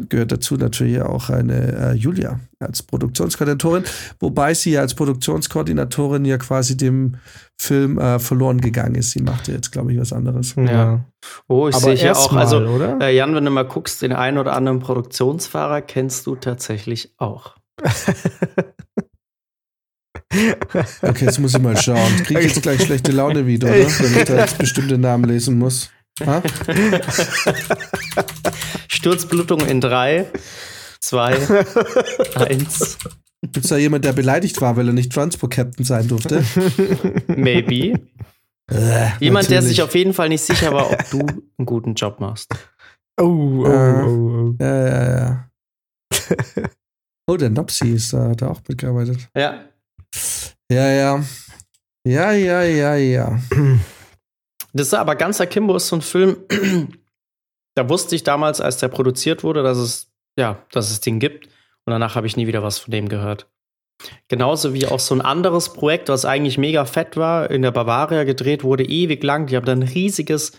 gehört dazu natürlich auch eine äh, Julia als Produktionskoordinatorin, wobei sie ja als Produktionskoordinatorin ja quasi dem Film äh, verloren gegangen ist. Sie machte jetzt, glaube ich, was anderes. Ja. Oh, ich sehe hier auch, erstmal, also oder? äh, Jan, wenn du mal guckst, den einen oder anderen Produktionsfahrer kennst du tatsächlich auch. Okay, jetzt muss ich mal schauen. Kriege ich jetzt gleich schlechte Laune wieder, oder? Wenn ich da jetzt bestimmte Namen lesen muss. Ha? Sturzblutung in drei, zwei, eins, Gibt es da jemand, der beleidigt war, weil er nicht Transport Captain sein durfte? maybe. Äh, Jemand, der natürlich. sich auf jeden Fall nicht sicher war, ob du einen guten Job machst. Oh, oh, Äh. oh, oh. Ja, ja, ja. oh, der Nopsi ist da, hat er auch mitgearbeitet. Ja. Ja, ja. Ja, ja, ja, ja. Das ist aber ganz Akimbo ist so ein Film, da wusste ich damals, als der produziert wurde, dass es, ja, dass es den gibt. Und danach habe ich nie wieder was von dem gehört. Genauso wie auch so ein anderes Projekt, was eigentlich mega fett war, in der Bavaria gedreht wurde, ewig lang. Die haben da ein riesiges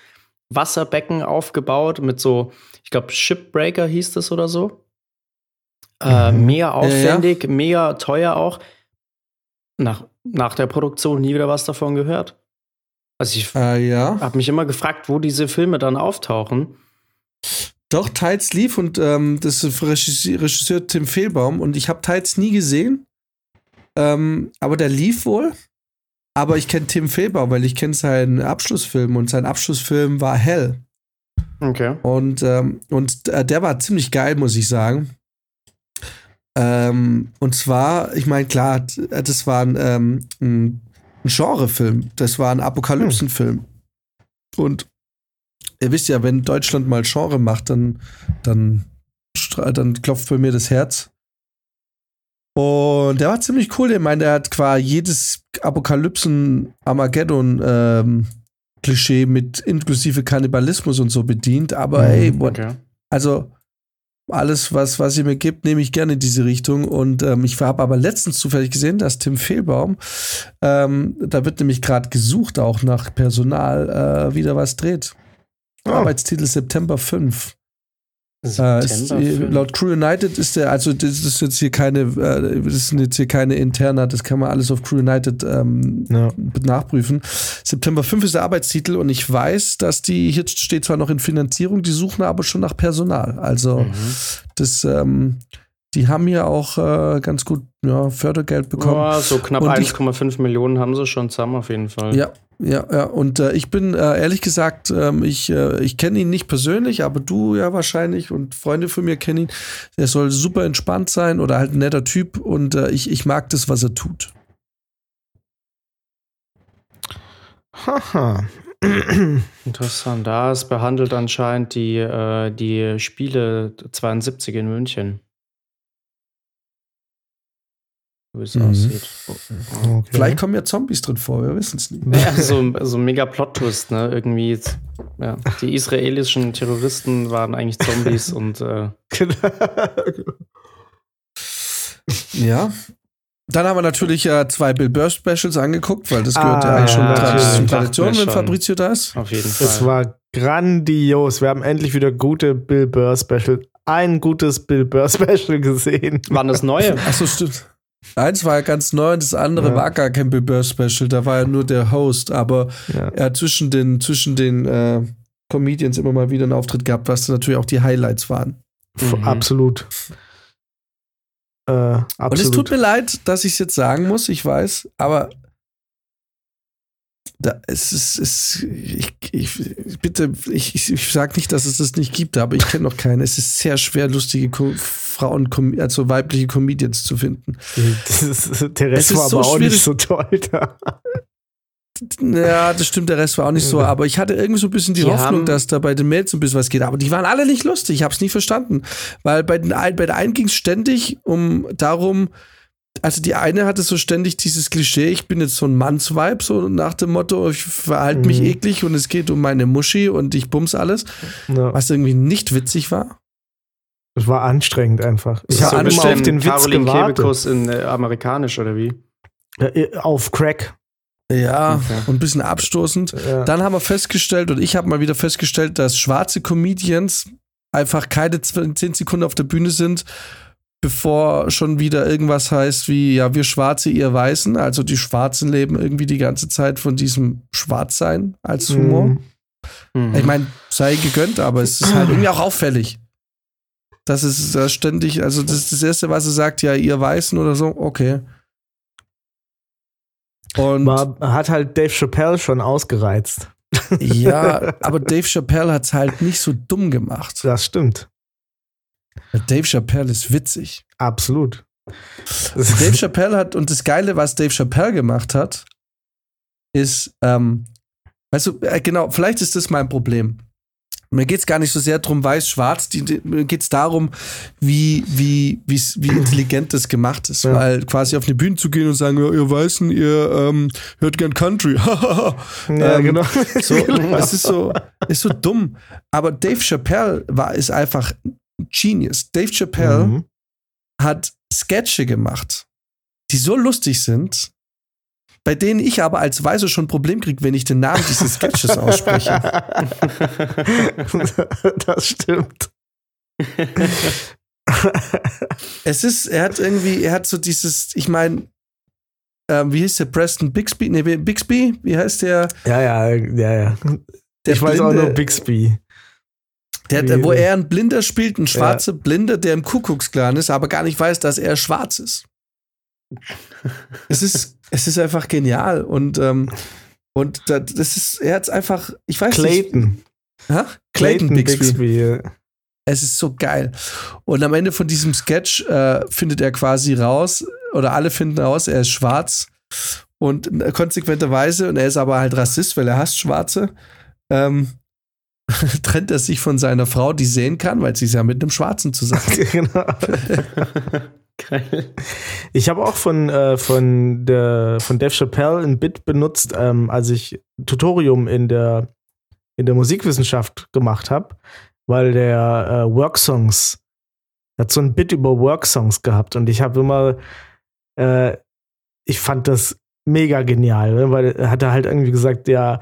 Wasserbecken aufgebaut mit so, ich glaube, Shipbreaker hieß das oder so. Äh, Mhm. mega aufwendig, mega teuer auch. Nach, nach der Produktion nie wieder was davon gehört. Also ich Äh, ja. habe mich immer gefragt, wo diese Filme dann auftauchen. Doch, Tides lief und ähm, das Regisseur, Tim Fehlbaum und ich habe Tides nie gesehen. Ähm, aber der lief wohl. Aber ich kenne Tim Fehlbaum, weil ich kenne seinen Abschlussfilm und sein Abschlussfilm war Hell. Okay. Und, ähm, und äh, der war ziemlich geil, muss ich sagen. Ähm, und zwar, ich meine, klar, das war ein, ähm, ein Genrefilm. Das war ein Apokalypsenfilm. Und ihr wisst ja, wenn Deutschland mal Genre macht, dann, dann, dann klopft bei mir das Herz. Und der war ziemlich cool. Ich meine, der hat quasi jedes Apokalypsen-Armageddon-Klischee mit inklusive Kannibalismus und so bedient. Aber Mhm, ey, what, Okay. also alles, was, was ihr mir gibt, nehme ich gerne in diese Richtung. Und ähm, ich habe aber letztens zufällig gesehen, dass Tim Fehlbaum, ähm, da wird nämlich gerade gesucht, auch nach Personal, äh, wieder was dreht. Oh. Arbeitstitel September 5. Äh, ist, äh, laut Crew United ist der, also das ist jetzt hier keine, äh, das ist jetzt hier keine interna, das kann man alles auf Crew United ähm, Ja. nachprüfen. September 5 ist der Arbeitstitel und ich weiß, dass die, hier steht zwar noch in Finanzierung, die suchen aber schon nach Personal. Also Mhm. das, ähm, die haben ja auch äh, ganz gut ja, Fördergeld bekommen. Oh, so knapp Und ich- 1,5 Millionen haben sie schon zusammen auf jeden Fall. Ja, ja, ja. Und äh, ich bin äh, ehrlich gesagt, ähm, ich, äh, ich kenne ihn nicht persönlich, aber du ja wahrscheinlich und Freunde von mir kennen ihn. Er soll super entspannt sein oder halt ein netter Typ und äh, ich, ich mag das, was er tut. Haha. Interessant. Da es behandelt anscheinend die, äh, die Spiele 72 in München. Wie es Mhm. aussieht. Okay. Vielleicht kommen ja Zombies drin vor, wir wissen es nicht. Ja, so, so ein mega Plot-Twist, ne? Irgendwie, jetzt- ja. Die israelischen Terroristen waren eigentlich Zombies und äh, Ja. Dann haben wir natürlich äh, zwei Bill Burr Specials angeguckt, weil das gehört ja Ah, eigentlich schon ja, zur Tradition, wenn. Fabrizio da ist. auf jeden Fall. Das war grandios. Wir haben endlich wieder gute Bill Burr Special. Ein gutes Bill Burr Special gesehen. Waren das neue? Achso, stimmt. Eins war ja ganz neu und das andere Ja. war gar kein Bill Burr Special, da war ja nur der Host, aber Ja. er hat zwischen den, zwischen den äh, Comedians immer mal wieder einen Auftritt gehabt, was dann natürlich auch die Highlights waren. Mhm. Absolut. Äh, Und es absolut. tut mir leid, dass ich es jetzt sagen muss, ich weiß, aber da, es ist, es, ich, ich, bitte, ich, ich, ich sage nicht, dass es das nicht gibt, aber ich kenne noch keine. Es ist sehr schwer, lustige Frauen, also weibliche Comedians zu finden. Der Rest war so aber auch schwierig. nicht so toll da. Ja, das stimmt, der Rest war auch nicht so, aber ich hatte irgendwie so ein bisschen die, Die Hoffnung, dass da bei den Mails ein bisschen was geht. Aber die waren alle nicht lustig, ich habe es nie verstanden. Weil bei, den, bei der einen ging es ständig um darum, also die eine hatte so ständig dieses Klischee, ich bin jetzt so ein Mannsweib, so nach dem Motto, ich verhalte mich Mhm. eklig und es geht um meine Muschi und ich bums alles, Ja. was irgendwie nicht witzig war. Es war anstrengend einfach. Ich Das habe so auf den Witz Caroline gewartet. Kebekus in äh, amerikanisch oder wie? Äh, Auf Crack. Ja, Okay. und ein bisschen abstoßend. Ja. Dann haben wir festgestellt, und ich habe mal wieder festgestellt, dass schwarze Comedians einfach keine 10 Sekunden auf der Bühne sind, bevor schon wieder irgendwas heißt wie, ja, wir Schwarze, ihr Weißen. Also die Schwarzen leben irgendwie die ganze Zeit von diesem Schwarzsein als Humor. Mhm. Mhm. Ich meine, sei gegönnt, aber es ist halt irgendwie auch auffällig. Das ist das ständig, also das ist das Erste, was er sagt, ja, ihr Weißen oder so, okay. Und War, hat halt Dave Chappelle schon ausgereizt. ja, aber Dave Chappelle hat es halt nicht so dumm gemacht. Das stimmt. Dave Chappelle ist witzig. Absolut. Dave Chappelle hat, und das Geile, was Dave Chappelle gemacht hat, ist, ähm, weißt du, äh, genau, vielleicht ist das mein Problem. Mir geht es gar nicht so sehr darum, weiß, schwarz, die, die, mir geht es darum, wie, wie, wie's, wie intelligent das gemacht ist. Ja. Weil quasi auf eine Bühne zu gehen und sagen, ja, ihr Weißen, ihr ähm, hört gern Country. ja, Ähm, genau. So, Genau. es ist so, ist so dumm. Aber Dave Chappelle war, ist einfach ein Genius. Dave Chappelle Mhm. hat Sketche gemacht, die so lustig sind, bei denen ich aber als Weiße schon ein Problem kriege, wenn ich den Namen dieses Sketches ausspreche. das stimmt. Es ist, er hat irgendwie, er hat so dieses, ich meine, ähm, wie hieß der Preston Bixby? Nee, Bixby? Wie heißt der? Ja, ja, ja, ja. Der ich weiß auch Blinde- nur Bixby. Der, Wie- wo er ein Blinder spielt, ein schwarzer Blinde, der im Kuckucksklan ist, aber gar nicht weiß, dass er schwarz ist. es ist, es ist einfach genial und ähm, und da- das ist, er hat es einfach, ich weiß Clayton. nicht. Hä? Clayton Bixby. ja. Es ist so geil. Und am Ende von diesem Sketch äh, findet er quasi raus, oder alle finden raus, er ist schwarz. Und äh, konsequenterweise, und er ist aber halt Rassist, weil er hasst Schwarze, ähm, trennt er sich von seiner Frau, die sehen kann, weil sie ist ja mit einem Schwarzen zusammen. genau. Ich habe auch von, äh, von, der, von Dave Chappelle ein Bit benutzt, ähm, als ich Tutorium in der, in der Musikwissenschaft gemacht habe, weil der äh, Worksongs, hat so ein Bit über Worksongs gehabt und ich habe immer, äh, ich fand das mega genial, ne? weil er hat halt irgendwie gesagt, ja,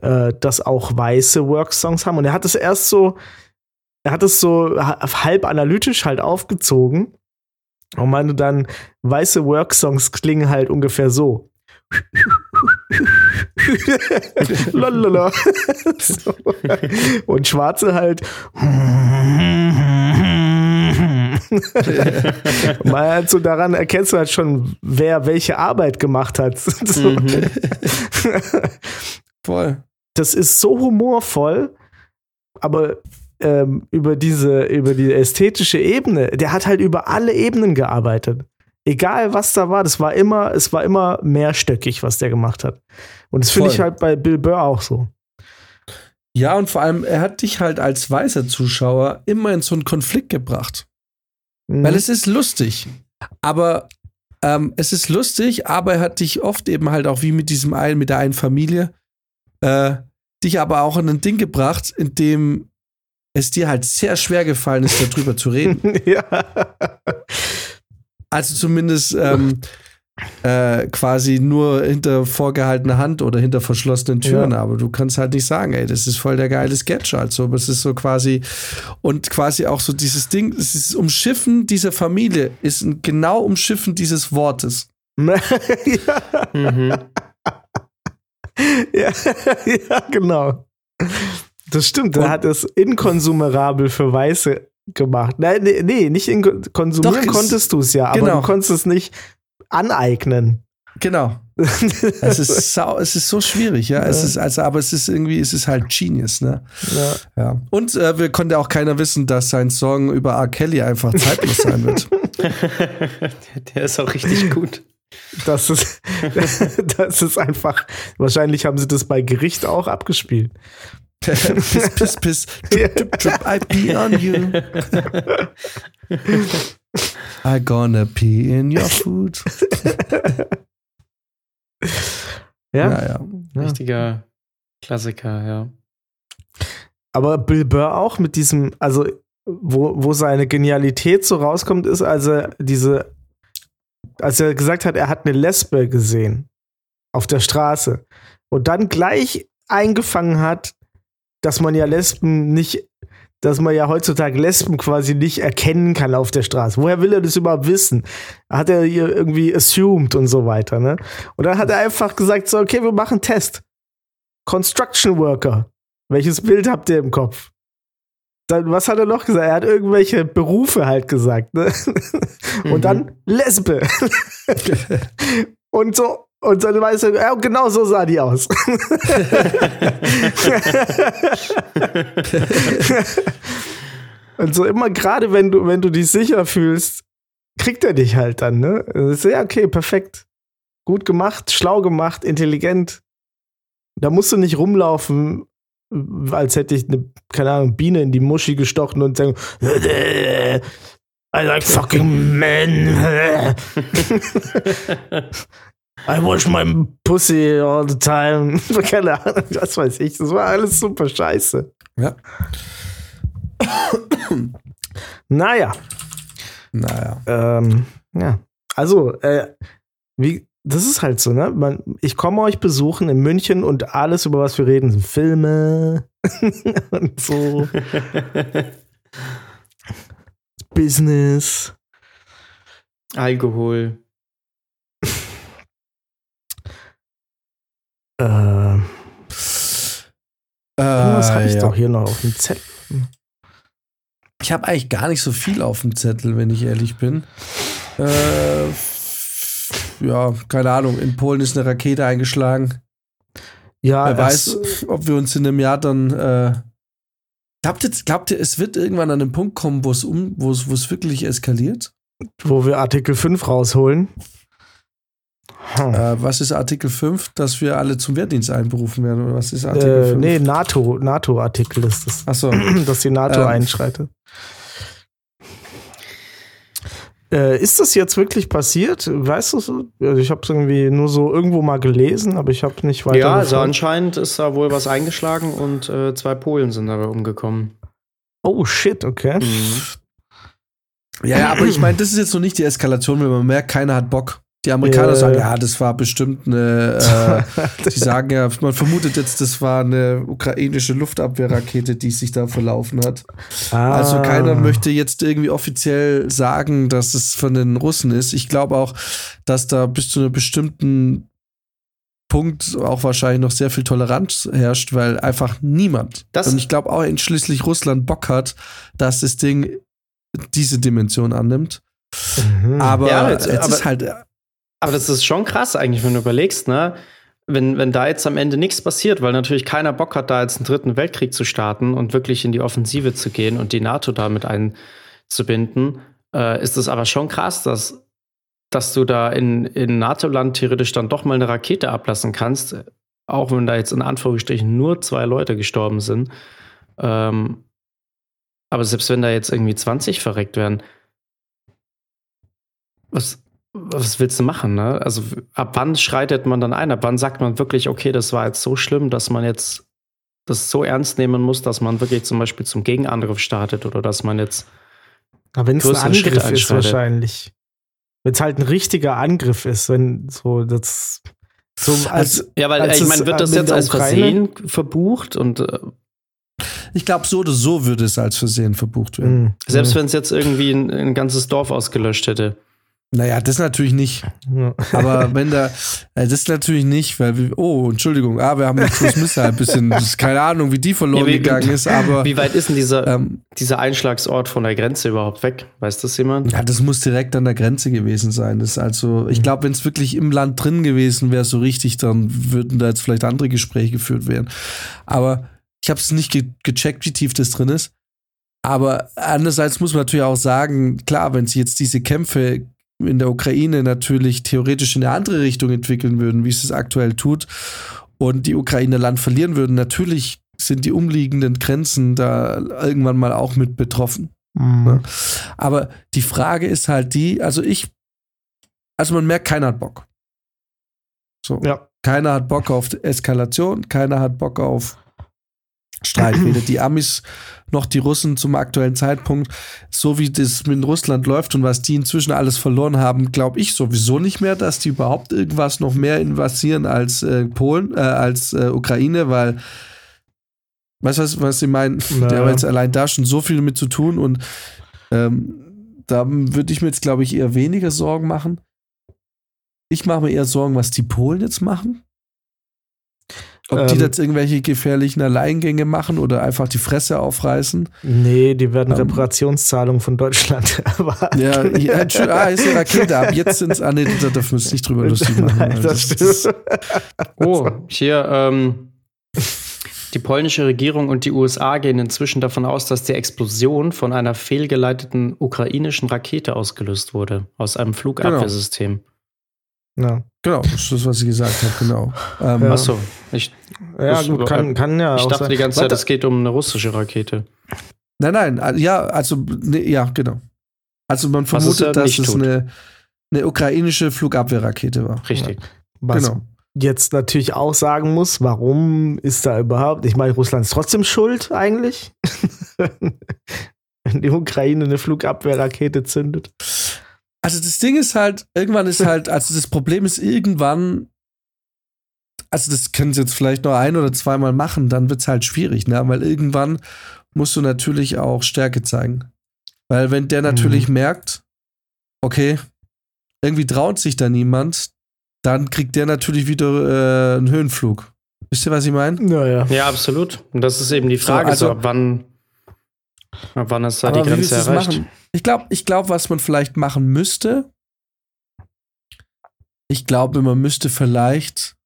äh, dass auch weiße Worksongs haben und er hat es erst so, er hat es so ha- halb analytisch halt aufgezogen und meinte dann, weiße Worksongs klingen halt ungefähr so. Und schwarze halt. Mal halt so daran erkennst du halt schon, wer welche Arbeit gemacht hat. So. Mhm. Voll. Das ist so humorvoll, aber ähm, über diese, über die ästhetische Ebene, der hat halt über alle Ebenen gearbeitet. Egal was da war, das war immer, es war immer mehrstöckig, was der gemacht hat. Und das finde ich halt bei Bill Burr auch so. Ja, und vor allem, er hat dich halt als weißer Zuschauer immer in so einen Konflikt gebracht. Mhm. Weil es ist lustig. Aber ähm, es ist lustig, aber er hat dich oft eben halt auch wie mit diesem einen, mit der einen Familie, äh, dich aber auch in ein Ding gebracht, in dem es dir halt sehr schwer gefallen ist, darüber zu reden. ja. Also zumindest ähm, äh, quasi nur hinter vorgehaltener Hand oder hinter verschlossenen Türen. Ja. Aber du kannst halt nicht sagen, ey, das ist voll der geile Sketch. Also, aber es ist so quasi und quasi auch so dieses Ding, es ist Umschiffen dieser Familie, ist ein genau Umschiffen dieses Wortes. ja. Mhm. ja, ja, genau. Das stimmt, er hat es inkonsumerabel für Weiße gemacht. Nein, nee, nee nicht in, konsumieren Doch, es- konntest du es ja, aber genau. du konntest es nicht aneignen. Genau. Es ist, sau, es ist so schwierig, ja. Es Ja. ist, also, aber es ist irgendwie, es ist halt Genius, ne? ja. Ja. Und äh, wir konnte auch keiner wissen, dass sein Song über R. Kelly einfach zeitlos sein wird. der, der ist auch richtig gut. Das ist, das ist einfach, wahrscheinlich haben sie das bei Gericht auch abgespielt. Piss, piss, piss. Ja. Trip, trip, I pee on you. I gonna pee in your food. Ja, Ja, ja. ja. Richtiger Klassiker, ja. Aber Bill Burr auch mit diesem, also wo, wo seine Genialität so rauskommt, ist, als er diese als er gesagt hat, er hat eine Lesbe gesehen auf der Straße und dann gleich eingefangen hat, dass man ja Lesben nicht, dass man ja heutzutage Lesben quasi nicht erkennen kann auf der Straße. Woher will er das überhaupt wissen? Hat er hier irgendwie assumed und so weiter, ne? Und dann hat er einfach gesagt, so, okay, wir machen einen Test. Construction Worker. Welches Bild habt ihr im Kopf? Dann, was hat er noch gesagt? Er hat irgendwelche Berufe halt gesagt, ne? Und mhm. dann Lesbe. und so, und dann weißt du, ja, genau so sah die aus. und so immer gerade, wenn du, wenn du dich sicher fühlst, kriegt er dich halt dann, ne? Ja, okay, perfekt. Gut gemacht, schlau gemacht, intelligent. Da musst du nicht rumlaufen, als hätte ich eine, keine Ahnung, Biene in die Muschi gestochen und sagen, I like fucking men. I wash my pussy all the time. Keine Ahnung, was weiß ich. Das war alles super scheiße. Ja. naja. Naja. Ähm, ja. Also, äh, wie, das ist halt so, ne? Man, ich komme euch besuchen in München und alles, über was wir reden, sind Filme und so. Business. Alkohol. Äh, was habe ich ja. doch hier noch auf dem Zettel? Ich habe eigentlich gar nicht so viel auf dem Zettel, wenn ich ehrlich bin. Äh, ja, keine Ahnung. In Polen ist eine Rakete eingeschlagen. Ja, Wer weiß, ob wir uns in einem Jahr dann. Äh, glaubt, ihr, glaubt ihr, es wird irgendwann an den Punkt kommen, wo es um, wo es wirklich eskaliert? Wo wir Artikel 5 rausholen? Hm. Äh, was ist Artikel 5? Dass wir alle zum Wehrdienst einberufen werden? Oder was ist Artikel äh, 5? Nee, NATO, NATO-Artikel ist das. Achso. Dass die NATO ähm, einschreitet. Äh, ist das jetzt wirklich passiert? Weißt du so? Also ich habe es irgendwie nur so irgendwo mal gelesen, aber ich habe nicht weiter. Ja, also anscheinend ist da wohl was eingeschlagen und äh, zwei Polen sind dabei umgekommen. Oh shit, okay. Mhm. Ja, ja, aber ich meine, das ist jetzt noch nicht die Eskalation, wenn man merkt, keiner hat Bock. Die Amerikaner äh, sagen, ja, das war bestimmt eine, äh, die sagen ja, man vermutet jetzt, das war eine ukrainische Luftabwehrrakete, die sich da verlaufen hat. Ah. Also keiner möchte jetzt irgendwie offiziell sagen, dass es von den Russen ist. Ich glaube auch, dass da bis zu einem bestimmten Punkt auch wahrscheinlich noch sehr viel Toleranz herrscht, weil einfach niemand, das und ich glaube auch entschließlich Russland Bock hat, dass das Ding diese Dimension annimmt. Mhm. Aber ja, jetzt, es ist halt aber das ist schon krass eigentlich, wenn du überlegst, ne? Wenn, wenn da jetzt am Ende nichts passiert, weil natürlich keiner Bock hat, da jetzt einen dritten Weltkrieg zu starten und wirklich in die Offensive zu gehen und die NATO damit einzubinden, äh, ist es aber schon krass, dass, dass du da in, in NATO-Land theoretisch dann doch mal eine Rakete ablassen kannst, auch wenn da jetzt in Anführungsstrichen nur zwei Leute gestorben sind. Ähm, aber selbst wenn da jetzt irgendwie 20 verreckt werden, was, was willst du machen, ne? Also ab wann schreitet man dann ein? Ab wann sagt man wirklich, okay, das war jetzt so schlimm, dass man jetzt das so ernst nehmen muss, dass man wirklich zum Beispiel zum Gegenangriff startet oder dass man jetzt. Aber wenn es ein Angriff ist, wahrscheinlich. Wenn es halt ein richtiger Angriff ist, wenn so das. So als, also, ja, weil als ich meine, wird das jetzt als Versehen verbucht und äh, ich glaube, so oder so würde es als Versehen verbucht werden. Mhm. Selbst wenn es jetzt irgendwie ein, ein ganzes Dorf ausgelöscht hätte. Naja, das natürlich nicht. Aber wenn da, äh, das natürlich nicht, weil wir, oh, Entschuldigung, ah, wir haben eine Cruise Missile ein bisschen, keine Ahnung, wie die verloren ja, wie, gegangen ist, aber. Wie weit ist denn dieser, ähm, dieser Einschlagsort von der Grenze überhaupt weg? Weiß das jemand? Ja, das muss direkt an der Grenze gewesen sein. Das ist also, ich mhm. glaube, wenn es wirklich im Land drin gewesen wäre, so richtig, dann würden da jetzt vielleicht andere Gespräche geführt werden. Aber ich habe es nicht ge gecheckt, wie tief das drin ist. Aber andererseits muss man natürlich auch sagen, klar, wenn sie jetzt diese Kämpfe in der Ukraine natürlich theoretisch in eine andere Richtung entwickeln würden, wie es es aktuell tut, und die Ukraine Land verlieren würden, natürlich sind die umliegenden Grenzen da irgendwann mal auch mit betroffen. Mhm. Ne? Aber die Frage ist halt die, also ich, also man merkt, keiner hat Bock. So. Ja. Keiner hat Bock auf Eskalation, keiner hat Bock auf Streit. Weder die Amis noch die Russen zum aktuellen Zeitpunkt. So wie das mit Russland läuft und was die inzwischen alles verloren haben, glaube ich sowieso nicht mehr, dass die überhaupt irgendwas noch mehr investieren als äh, Polen, äh, als äh, Ukraine, weil weißt du, was, was sie meinen? Naja. Die haben jetzt allein da schon so viel mit zu tun und ähm, da würde ich mir jetzt, glaube ich, eher weniger Sorgen machen. Ich mache mir eher Sorgen, was die Polen jetzt machen. Ob die Ähm. jetzt irgendwelche gefährlichen Alleingänge machen oder einfach die Fresse aufreißen. Nee, die werden Ähm. Reparationszahlungen von Deutschland erwarten. Ja, ja Entschuldigung, ah, ist eine Rakete ab. Jetzt sind es, ah, nee, da dürfen wir uns nicht drüber lustig machen. Nein, Also, das das stimmt. Oh, hier, ähm, die polnische Regierung und die USA gehen inzwischen davon aus, dass die Explosion von einer fehlgeleiteten ukrainischen Rakete ausgelöst wurde, aus einem Flugabwehrsystem. Ja, Genau, das ist das, was ich gesagt habe, genau. Ähm, Ja. Achso, ich, ja Das- gut, kann, kann ja ich auch dachte sein. die ganze Zeit, Warte, es geht um eine russische Rakete. Nein, nein, ja, also, nee, ja, genau. Also man es vermutet, ja dass nicht es tut. eine, eine ukrainische Flugabwehrrakete war. Richtig. was Genau. jetzt natürlich auch sagen muss, warum ist da überhaupt, ich meine, Russland ist trotzdem schuld eigentlich, wenn die Ukraine eine Flugabwehrrakete zündet. Also das Ding ist halt, irgendwann ist halt, also das Problem ist irgendwann, also das können sie jetzt vielleicht noch ein oder zweimal machen, dann wird es halt schwierig, ne? Weil irgendwann musst du natürlich auch Stärke zeigen. Weil wenn der natürlich merkt, okay, irgendwie traut sich da niemand, dann kriegt der natürlich wieder äh, einen Höhenflug. Wisst ihr, was ich meine? Naja. Ja, absolut. Und das ist eben die Frage, also- so, ab wann, ab wann ist da die Grenze erreicht? machen? Ich glaube, ich glaub, was man vielleicht machen müsste, ich glaube, man müsste vielleicht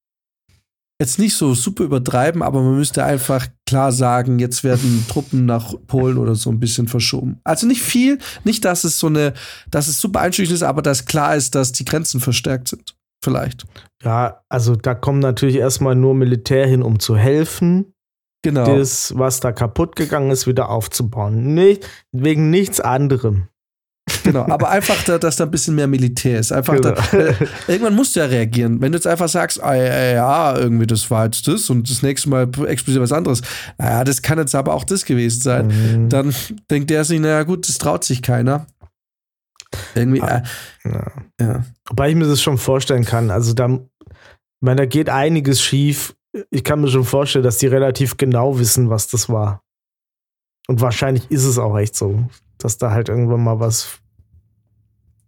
jetzt nicht so super übertreiben, aber man müsste einfach klar sagen, jetzt werden Truppen nach Polen oder so ein bisschen verschoben. Also nicht viel, nicht, dass es so eine, dass es super einschüchternd ist, aber dass klar ist, dass die Grenzen verstärkt sind. Vielleicht. Ja, also da kommt natürlich erstmal nur Militär hin, um zu helfen, Genau. das, was da kaputt gegangen ist, wieder aufzubauen. Nicht, wegen nichts anderem. Genau, aber einfach, da, dass da ein bisschen mehr Militär ist. Einfach da, Genau. äh, irgendwann musst du ja reagieren. Wenn du jetzt einfach sagst, ah, ja, ja, irgendwie, das war jetzt das und das nächste Mal explodiert was anderes. Naja, das kann jetzt aber auch das gewesen sein. Mhm. Dann denkt der sich, naja, gut, das traut sich keiner. Irgendwie, äh, Ja. ja. Wobei ich mir das schon vorstellen kann. Also da, ich meine, da geht einiges schief. Ich kann mir schon vorstellen, dass die relativ genau wissen, was das war. Und wahrscheinlich ist es auch echt so, dass da halt irgendwann mal was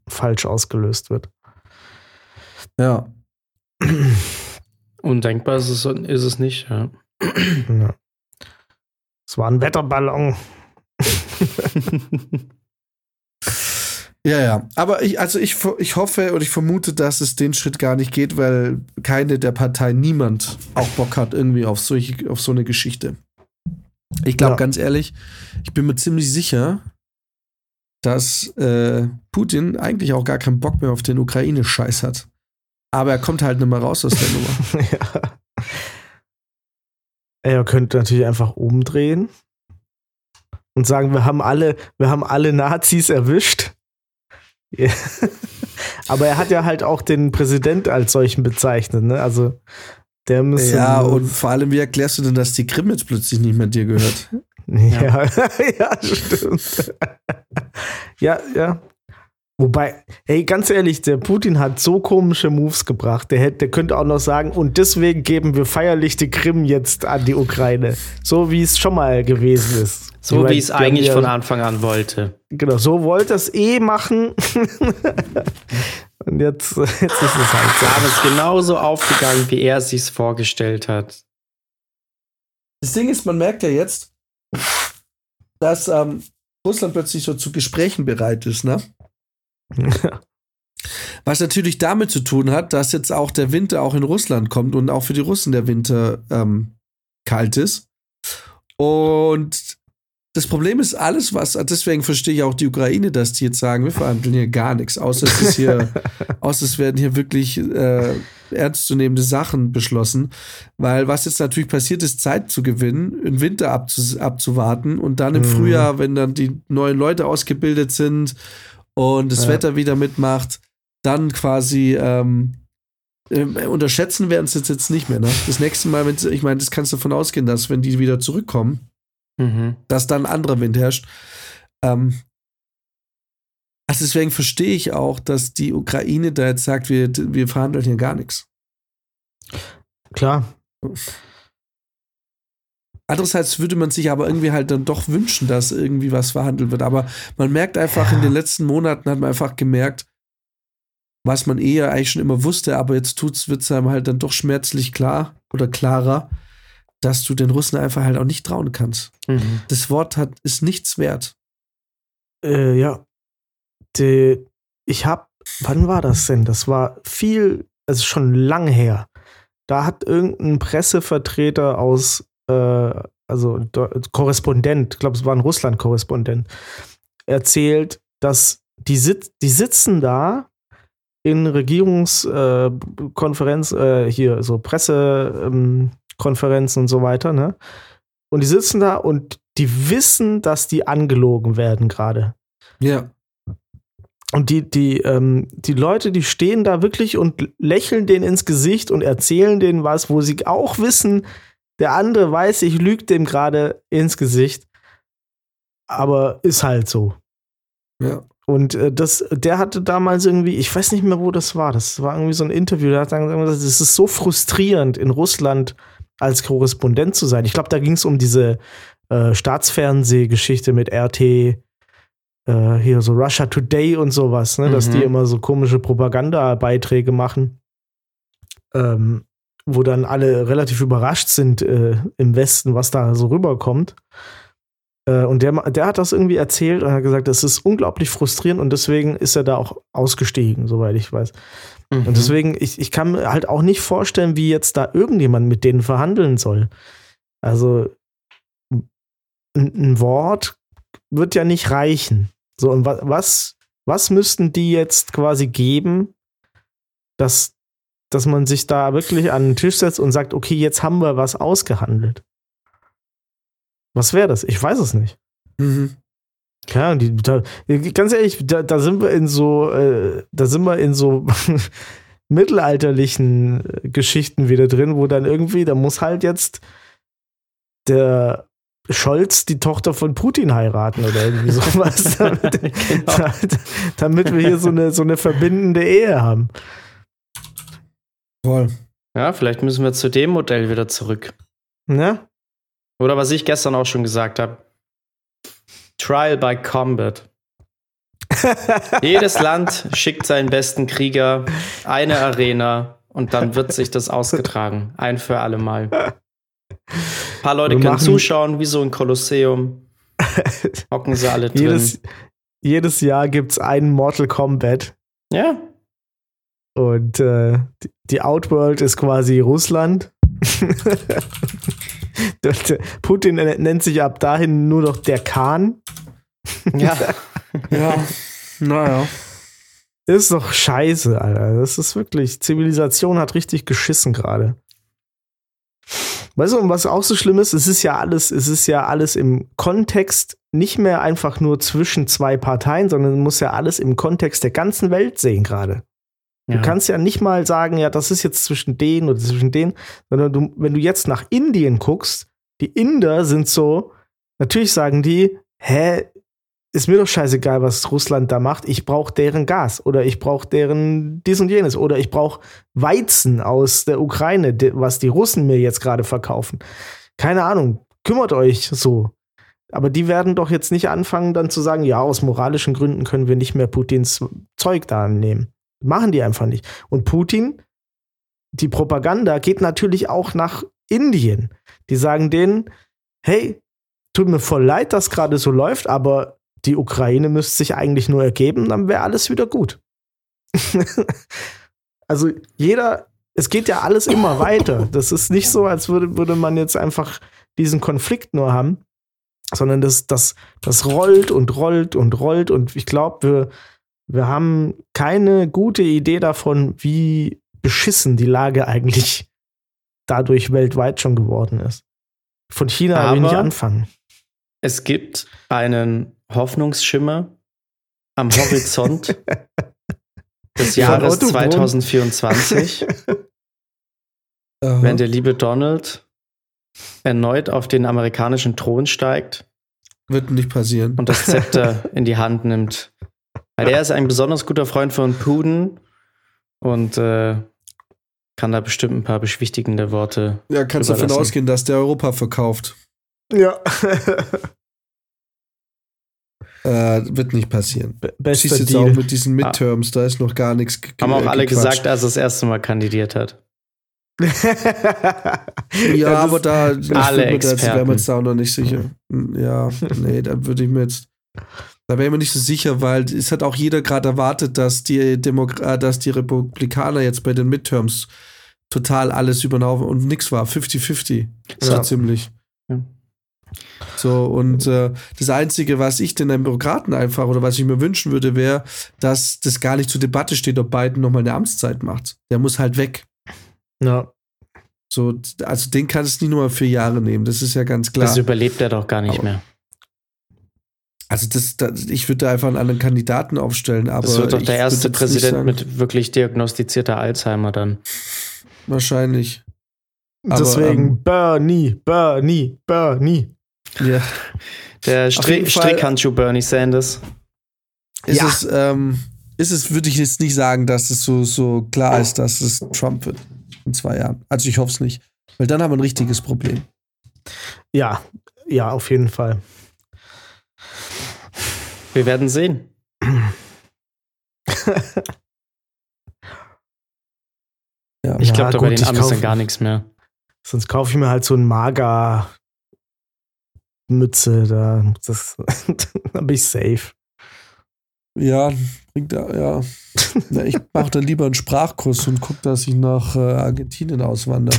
falsch ausgelöst wird. Ja. Undenkbar ist es, ist es nicht, ja. Ja. Es war ein Wetterballon. Ja, ja. Aber ich, also ich, ich hoffe und ich vermute, dass es den Schritt gar nicht geht, weil keine der Parteien, niemand auch Bock hat irgendwie auf, solche, auf so eine Geschichte. Ich glaube, Ja. ganz ehrlich, ich bin mir ziemlich sicher, dass äh, Putin eigentlich auch gar keinen Bock mehr auf den Ukraine-Scheiß hat. Aber er kommt halt nicht mehr raus aus der Nummer. ja. Er könnte natürlich einfach umdrehen und sagen, wir haben alle, wir haben alle Nazis erwischt. Aber er hat ja halt auch den Präsident als solchen bezeichnet, ne? Also der müsste. ja, und vor allem, wie erklärst du denn, dass die Krim jetzt plötzlich nicht mehr dir gehört? Ja, ja, stimmt. ja, ja. Wobei, hey, ganz ehrlich, der Putin hat so komische Moves gebracht. Der, hätte, der könnte auch noch sagen, und deswegen geben wir feierlich die Krim jetzt an die Ukraine. So wie es schon mal gewesen ist. So Ich wie es eigentlich ja- von Anfang an wollte. Genau, so wollte es eh machen. und jetzt, jetzt ist es halt so. Aber es ist genauso aufgegangen, wie er es sich vorgestellt hat. Das Ding ist, man merkt ja jetzt, dass ähm, Russland plötzlich so zu Gesprächen bereit ist, ne? Was natürlich damit zu tun hat, dass jetzt auch der Winter auch in Russland kommt und auch für die Russen der Winter ähm, kalt ist. Und das Problem ist alles, was, deswegen verstehe ich auch die Ukraine, dass die jetzt sagen, wir verhandeln hier gar nichts, außer es ist hier, außer es werden hier wirklich äh, ernstzunehmende Sachen beschlossen. Weil was jetzt natürlich passiert ist, Zeit zu gewinnen, im Winter abzu abzuwarten und dann im Mhm. Frühjahr, wenn dann die neuen Leute ausgebildet sind und das Ja. Wetter wieder mitmacht, dann quasi ähm, äh, unterschätzen werden es jetzt, jetzt nicht mehr. Ne? Das nächste Mal, wenn ich meine, das kannst du davon ausgehen, dass wenn die wieder zurückkommen, mhm. dass dann ein anderer Wind herrscht. Ähm, also deswegen verstehe ich auch, dass die Ukraine da jetzt sagt, wir, wir verhandeln hier gar nichts. Klar. Andererseits würde man sich aber irgendwie halt dann doch wünschen, dass irgendwie was verhandelt wird. Aber man merkt einfach, ja. in den letzten Monaten hat man einfach gemerkt, was man eher eigentlich schon immer wusste, aber jetzt wird es einem halt dann doch schmerzlich klar oder klarer, dass du den Russen einfach halt auch nicht trauen kannst. Mhm. Das Wort hat, ist nichts wert. Äh, ja, die, ich habe, wann war das denn? Das war viel, also schon lang her. Da hat irgendein Pressevertreter aus, äh, also Korrespondent, ich glaube, es war ein Russland-Korrespondent, erzählt, dass die, sit die sitzen da in Regierungskonferenz, äh, hier so Pressekonferenzen ähm, und so weiter, ne? Und die sitzen da und die wissen, dass die angelogen werden gerade. Ja. Und die, die, ähm, die Leute, die stehen da wirklich und lächeln denen ins Gesicht und erzählen denen was, wo sie auch wissen, der andere weiß, ich lüge dem gerade ins Gesicht. Aber ist halt so. Ja. Und äh, das, der hatte damals irgendwie, ich weiß nicht mehr, wo das war. Das war irgendwie so ein Interview. Der hat dann gesagt, es ist so frustrierend, in Russland als Korrespondent zu sein. Ich glaube, da ging es um diese äh, Staatsfernsehgeschichte mit RT, äh, hier so Russia Today und sowas, ne, mhm. dass die mhm. immer so komische Propagandabeiträge machen, ähm, wo dann alle relativ überrascht sind äh, im Westen, was da so rüberkommt. Äh, und der, der hat das irgendwie erzählt und hat gesagt, das ist unglaublich frustrierend und deswegen ist er da auch ausgestiegen, soweit ich weiß. Mhm. Und deswegen, ich, ich kann mir halt auch nicht vorstellen, wie jetzt da irgendjemand mit denen verhandeln soll. Also ein, ein Wort wird ja nicht reichen. So, und was, was müssten die jetzt quasi geben, dass, dass man sich da wirklich an den Tisch setzt und sagt, okay, jetzt haben wir was ausgehandelt? Was wäre das? Ich weiß es nicht. Mhm. Ja, die, da, ganz ehrlich, da, da, sind wir in so, äh, da sind wir in so mittelalterlichen äh, Geschichten wieder drin, wo dann irgendwie, da muss halt jetzt der Scholz die Tochter von Putin heiraten oder irgendwie sowas, damit, genau. damit wir hier so eine, so eine verbindende Ehe haben. Voll. Ja, vielleicht müssen wir zu dem Modell wieder zurück. Ne? Oder was ich gestern auch schon gesagt habe. Trial by Combat. Jedes Land schickt seinen besten Krieger, eine Arena und dann wird sich das ausgetragen. Ein für alle Mal. Ein paar Leute können zuschauen, wie so ein Kolosseum. Hocken sie alle drin. Jedes, jedes Jahr gibt es einen Mortal Kombat. Ja. Und äh, die Outworld ist quasi Russland. Putin nennt sich ab dahin nur noch der Khan. Ja. ja. Naja. Ist doch scheiße, Alter. Das ist wirklich, Zivilisation hat richtig geschissen gerade. Weißt du, und was auch so schlimm ist, es ist ja alles, es ist ja alles im Kontext nicht mehr einfach nur zwischen zwei Parteien, sondern man muss ja alles im Kontext der ganzen Welt sehen gerade. Ja. Du kannst ja nicht mal sagen, ja, das ist jetzt zwischen denen oder zwischen denen, sondern du, wenn du jetzt nach Indien guckst, die Inder sind so, natürlich sagen die, hä, ist mir doch scheißegal, was Russland da macht. Ich brauche deren Gas oder ich brauche deren dies und jenes oder ich brauche Weizen aus der Ukraine, was die Russen mir jetzt gerade verkaufen. Keine Ahnung, kümmert euch so. Aber die werden doch jetzt nicht anfangen, dann zu sagen, ja, aus moralischen Gründen können wir nicht mehr Putins Zeug da annehmen. Machen die einfach nicht. Und Putin, die Propaganda geht natürlich auch nach Indien. Die sagen denen, hey, tut mir voll leid, dass gerade so läuft, aber die Ukraine müsste sich eigentlich nur ergeben, dann wäre alles wieder gut. also jeder, es geht ja alles immer weiter. Das ist nicht so, als würde, würde man jetzt einfach diesen Konflikt nur haben, sondern das, das, das rollt und rollt und rollt. Und ich glaube, wir, wir haben keine gute Idee davon, wie beschissen die Lage eigentlich dadurch weltweit schon geworden ist. Von China will ich nicht anfangen. Es gibt einen Hoffnungsschimmer am Horizont des Jahres 2024. Aha. wenn der liebe Donald erneut auf den amerikanischen Thron steigt. Wird nicht passieren. Und das Zepter in die Hand nimmt. Weil er ist ein besonders guter Freund von Putin und äh, kann da bestimmt ein paar beschwichtigende Worte. Ja, kannst davon ausgehen, dass der Europa verkauft. Ja. äh, wird nicht passieren. Bester Siehst jetzt Deal. auch mit diesen Midterms, da ist noch gar nichts ge- Haben auch alle gequatscht. gesagt, als er das erste Mal kandidiert hat. Ja, das aber da ich alle jetzt- wären Experten. wir jetzt da auch noch nicht sicher. Ja, nee, da würde ich mir jetzt. Da wären wir nicht so sicher, weil es hat auch jeder gerade erwartet, dass die, Demok äh, dass die Republikaner jetzt bei den Midterms total alles über den Haufen und nix war. 50-50. So Ja. ziemlich. Ja. So, und äh, das Einzige, was ich den Demokraten einfach oder was ich mir wünschen würde, wäre, dass das gar nicht zur Debatte steht, ob Biden nochmal eine Amtszeit macht. Der muss halt weg. ja. So, also den kann es nicht nur mal vier Jahre nehmen, das ist ja ganz klar. Das überlebt er doch gar nicht Aber- mehr. Also das, das ich würde da einfach einen anderen Kandidaten aufstellen, aber Das wird doch der erste Präsident sagen- mit wirklich diagnostizierter Alzheimer dann. wahrscheinlich. Aber, Deswegen ähm, Bernie, Bernie, Bernie. Ja. Der Stri Strickhandschuh Bernie Sanders. Ist Ja. es, ähm, ist es, würde ich jetzt nicht sagen, dass es so, so klar ist, dass es Trump wird in zwei Jahren. Also ich hoffe es nicht. Weil dann haben wir ein richtiges Problem. Ja, ja, auf jeden Fall. Wir werden sehen. Ja. Ich glaube, da bei den Amis dann gar nichts mehr. Sonst kaufe ich mir halt so ein Mager Mütze, da, das, da bin ich safe. Ja, bringt da, ja. Na, ich mache dann lieber einen Sprachkurs und gucke, dass ich nach äh, Argentinien auswandere.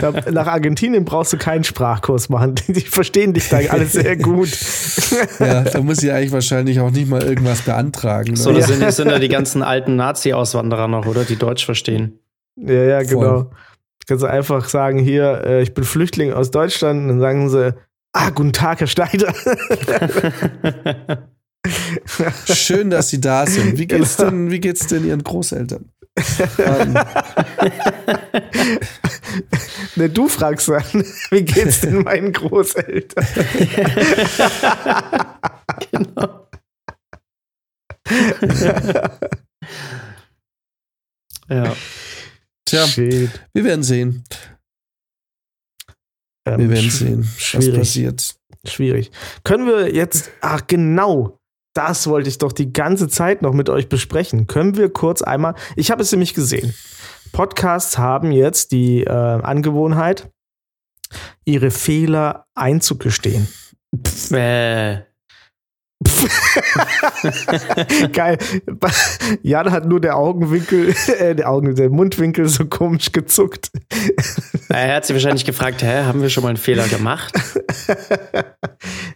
Nach Argentinien brauchst du keinen Sprachkurs machen. Die verstehen dich da alle sehr gut. Ja, da muss ich eigentlich wahrscheinlich auch nicht mal irgendwas beantragen. So, ne? das sind, sind da die ganzen alten Nazi-Auswanderer noch, oder? Die Deutsch verstehen. Ja, ja, Voll. genau. Kannst du einfach sagen, hier, äh, ich bin Flüchtling aus Deutschland. Und dann sagen sie, ah, guten Tag, Herr Schneider. Schön, dass Sie da sind. Wie geht's Genau. denn, wie geht's denn Ihren Großeltern? Ähm, ne, du fragst dann, wie geht's denn meinen Großeltern? genau. ja. tja, Shit. wir werden sehen. Ähm, Wir werden sehen, was schwierig. passiert. Schwierig. Können wir jetzt, ach genau, das wollte ich doch die ganze Zeit noch mit euch besprechen. Können wir kurz einmal, ich habe es nämlich gesehen. Podcasts haben jetzt die äh, Angewohnheit, ihre Fehler einzugestehen. Äh, Geil. Jan hat nur der Augenwinkel, äh, der Augen, der Mundwinkel so komisch gezuckt. er hat sich wahrscheinlich gefragt, hä, haben wir schon mal einen Fehler gemacht?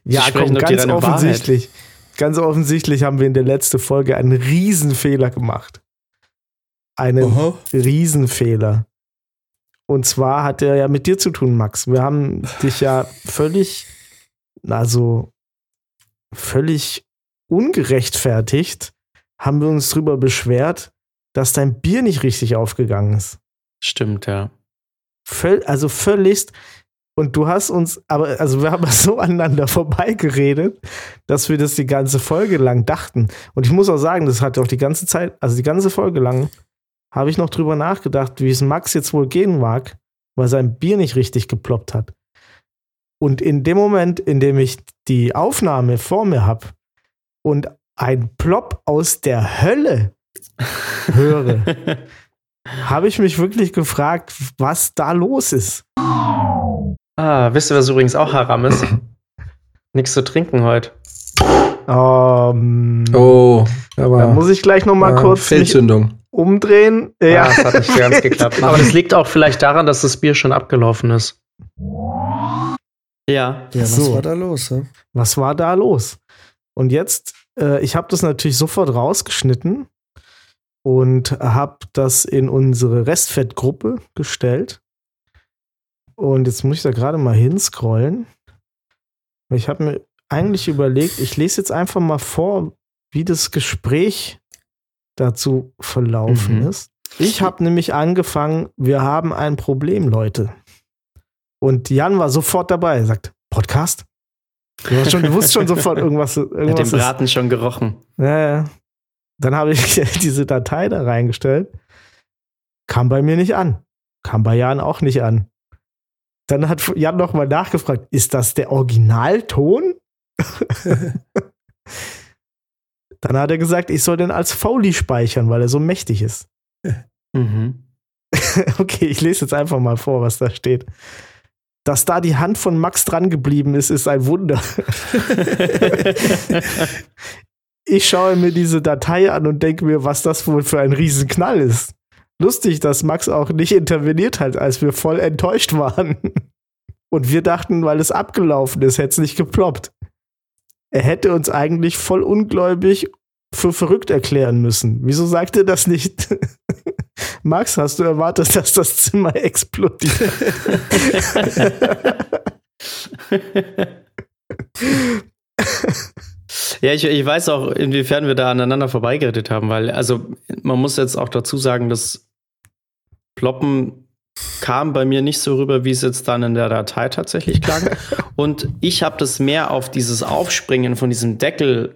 Ja, komm, ganz offensichtlich. Ganz offensichtlich haben wir in der letzten Folge einen Riesenfehler gemacht. Einen Aha. Riesenfehler. Und zwar hat er ja mit dir zu tun, Max. Wir haben dich ja völlig, also völlig ungerechtfertigt, haben wir uns drüber beschwert, dass dein Bier nicht richtig aufgegangen ist. Stimmt, ja. Völl, also völligst. Und du hast uns, aber, also wir haben so aneinander vorbeigeredet, dass wir das die ganze Folge lang dachten. Und ich muss auch sagen, das hat auch die ganze Zeit, also die ganze Folge lang, habe ich noch drüber nachgedacht, wie es Max jetzt wohl gehen mag, weil sein Bier nicht richtig geploppt hat. Und in dem Moment, in dem ich die Aufnahme vor mir habe und ein Plop aus der Hölle höre, habe ich mich wirklich gefragt, was da los ist. Ah, wisst ihr, was übrigens auch Haram ist? Nichts zu trinken heute. Ähm, Oh, Da aber muss ich gleich noch mal ja, kurz mich Fehlzündung. umdrehen. Ja. Ah, das hat nicht ganz geklappt. Aber das liegt auch vielleicht daran, dass das Bier schon abgelaufen ist. Ja. Ja, was So. war da los? hä? Was war da los? Und jetzt, äh, ich habe das natürlich sofort rausgeschnitten und habe das in unsere Restfettgruppe gestellt. Und jetzt muss ich da gerade mal hinscrollen. Ich habe mir eigentlich überlegt, ich lese jetzt einfach mal vor, wie das Gespräch dazu verlaufen Mhm. ist. Ich habe nämlich angefangen, wir haben ein Problem, Leute. Und Jan war sofort dabei. Er sagt, Podcast? Du, hast schon, du wusstest schon sofort irgendwas. irgendwas Hat den Braten ist. schon gerochen. Ja, ja. Dann habe ich diese Datei da reingestellt. Kam bei mir nicht an. Kam bei Jan auch nicht an. Dann hat Jan nochmal nachgefragt, ist das der Originalton? Dann hat er gesagt, ich soll den als Foley speichern, weil er so mächtig ist. Mhm. okay, ich lese jetzt einfach mal vor, was da steht. Dass da die Hand von Max dran geblieben ist, ist ein Wunder. ich schaue mir diese Datei an und denke mir, was das wohl für ein Riesenknall ist. Lustig, dass Max auch nicht interveniert hat, als wir voll enttäuscht waren. Und wir dachten, weil es abgelaufen ist, hätte es nicht geploppt. Er hätte uns eigentlich voll ungläubig für verrückt erklären müssen. Wieso sagt er das nicht? Max, hast du erwartet, dass das Zimmer explodiert? ja, ich, ich weiß auch, inwiefern wir da aneinander vorbeigeredet haben, weil, also, man muss jetzt auch dazu sagen, dass Ploppen kam bei mir nicht so rüber, wie es jetzt dann in der Datei tatsächlich klang. Und ich habe das mehr auf dieses Aufspringen von diesem Deckel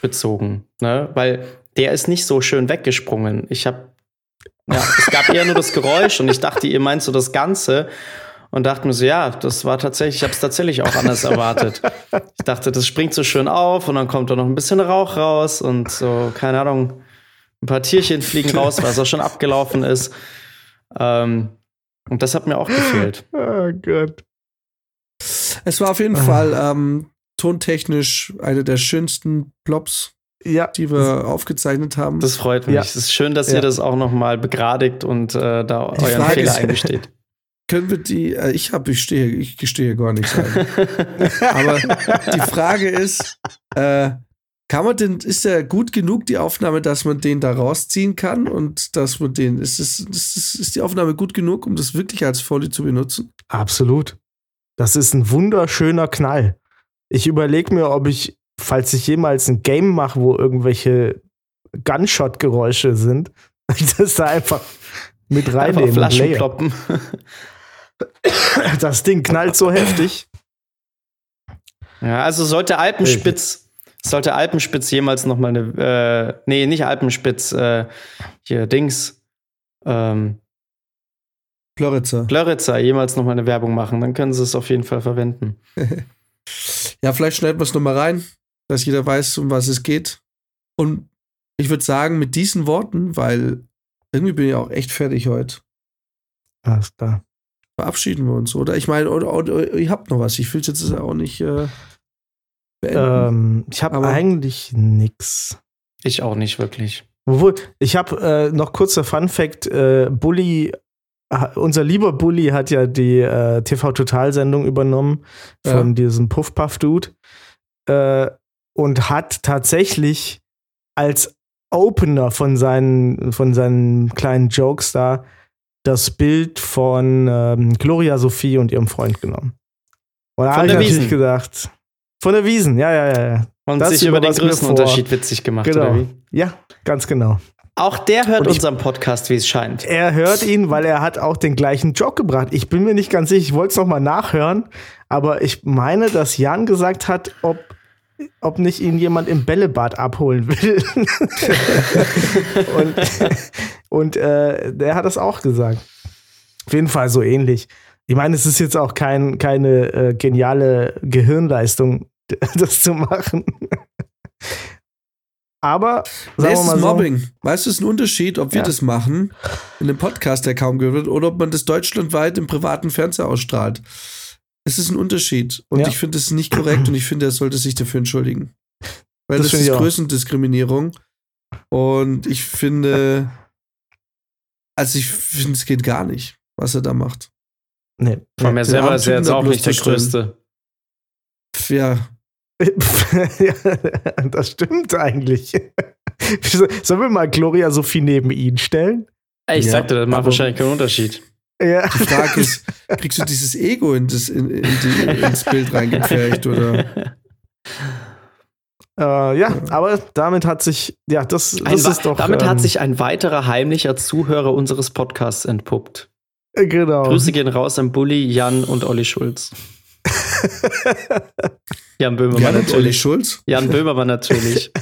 bezogen, ne? weil der ist nicht so schön weggesprungen. Ich habe, ja, es gab eher nur das Geräusch und ich dachte, ihr meint so das Ganze und dachte mir so, ja, das war tatsächlich, ich habe es tatsächlich auch anders erwartet. Ich dachte, das springt so schön auf und dann kommt da noch ein bisschen Rauch raus und so, keine Ahnung, ein paar Tierchen fliegen raus, weil es auch schon abgelaufen ist. Ähm, und das hat mir auch gefehlt. Oh Gott. Es war auf jeden ah. Fall ähm, tontechnisch eine der schönsten Plops, ja. die wir aufgezeichnet haben. Das freut mich. Ja. Es ist schön, dass ja. ihr das auch noch mal begradigt und äh, da die euren Frage Fehler ist, eingesteht. Können wir die, äh, ich habe, ich stehe, ich gestehe gar nichts ein. Aber die Frage ist, äh, kann man denn, ist der gut genug, die Aufnahme, dass man den da rausziehen kann und dass man den, ist, es, ist, es, ist die Aufnahme gut genug, um das wirklich als Folie zu benutzen? Absolut. Das ist ein wunderschöner Knall. Ich überlege mir, ob ich, falls ich jemals ein Game mache, wo irgendwelche Gunshot-Geräusche sind, das da einfach mit reinnehmen. Flaschen kloppen. Das Ding knallt so heftig. Ja, also sollte Alpenspitz sollte Alpenspitz jemals noch mal eine, äh, nee, nicht Alpenspitz, äh, hier Dings, ähm, Glöritzer. Glöritzer jemals noch mal eine Werbung machen, dann können sie es auf jeden Fall verwenden. ja, vielleicht schneiden wir es noch mal rein, dass jeder weiß, um was es geht. Und ich würde sagen, mit diesen Worten, weil irgendwie bin ich auch echt fertig heute. Alles klar. Verabschieden wir uns, oder? Ich meine, oder, oder, oder, ihr habt noch was. Ich will es jetzt auch nicht. Äh ähm, ich habe eigentlich nix. Ich auch nicht wirklich. Obwohl, ich habe äh, noch kurzer Fun Fact: äh, Bully, unser lieber Bully hat ja die äh, TV-Total-Sendung übernommen von ja. diesem Puff-Puff-Dude äh, und hat tatsächlich als Opener von seinen, von seinen kleinen Jokes da das Bild von ähm, Gloria Sophie und ihrem Freund genommen. Und da habe ich natürlich gedacht, von der Wiesen, ja, ja, ja. Und das sich über den Größenunterschied witzig gemacht, genau. oder wie? Ja, ganz genau. Auch der hört ich, unseren Podcast, wie es scheint. Er hört ihn, weil er hat auch den gleichen Joke gebracht. Ich bin mir nicht ganz sicher, ich wollte es nochmal nachhören, aber ich meine, dass Jan gesagt hat, ob, ob nicht ihn jemand im Bällebad abholen will. und und äh, der hat das auch gesagt. Auf jeden Fall so ähnlich. Ich meine, es ist jetzt auch kein, keine äh, geniale Gehirnleistung, das zu machen. Aber sagen wir mal so, Mobbing. Weißt du, es ist ein Unterschied, ob wir ja. das machen in einem Podcast, der kaum gehört wird, oder ob man das deutschlandweit im privaten Fernseher ausstrahlt. Es ist ein Unterschied. Und ja. ich finde es nicht korrekt und ich finde, er sollte sich dafür entschuldigen. Weil das, das ist Größendiskriminierung. Und ich finde, also ich finde, es geht gar nicht, was er da macht. Nee. Von mir selber ist er jetzt auch nicht der Größte. Ja. Ja. Das stimmt eigentlich. Sollen wir mal Gloria Sophie neben ihn stellen? Ich ja, sagte, das macht wahrscheinlich keinen Unterschied. Ja. Die Frage ist, kriegst du dieses Ego in das, in, in die, ins Bild reingepfercht oder? Äh, ja, aber damit hat sich, ja, das, das Ein ist doch. damit ähm, hat sich ein weiterer heimlicher Zuhörer unseres Podcasts entpuppt. äh, Genau. Grüße gehen raus an Bulli, Jan und Olli Schulz. Jan Böhmermann Ja, Olli natürlich. Schulz. Jan Böhmermann natürlich.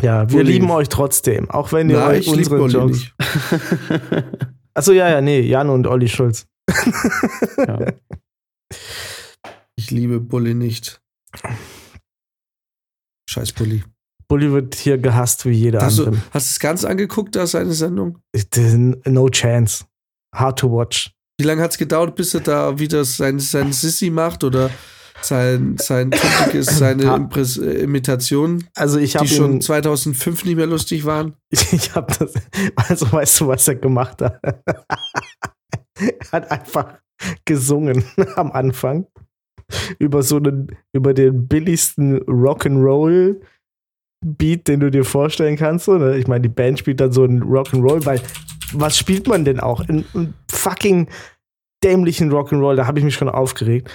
Ja, wir Bulli. lieben euch trotzdem, auch wenn ihr Nein, euch unsere Olli Jokes. nicht. Achso, ja, ja, nee, Jan und Olli Schulz. ja. Ich liebe Bulli nicht. Scheiß Bulli. Bulli wird hier gehasst wie jeder Hast du andere. hast du es ganz angeguckt, da seine Sendung? No chance. Hard to watch. Wie lange hat es gedauert, bis er da wieder sein, sein Sissi macht oder sein, sein typisches, seine Impress äh, Imitationen, Also ich habe die schon ihn, 2005 nicht mehr lustig waren? ich habe das, also weißt du, was er gemacht hat? er hat einfach gesungen am Anfang über so einen, über den billigsten Rock'n'Roll Beat, den du dir vorstellen kannst. Ne? Ich meine, die Band spielt dann so einen Rock'n'Roll, weil was spielt man denn auch? Ein, ein fucking dämlichen Rock'n'Roll, da habe ich mich schon aufgeregt.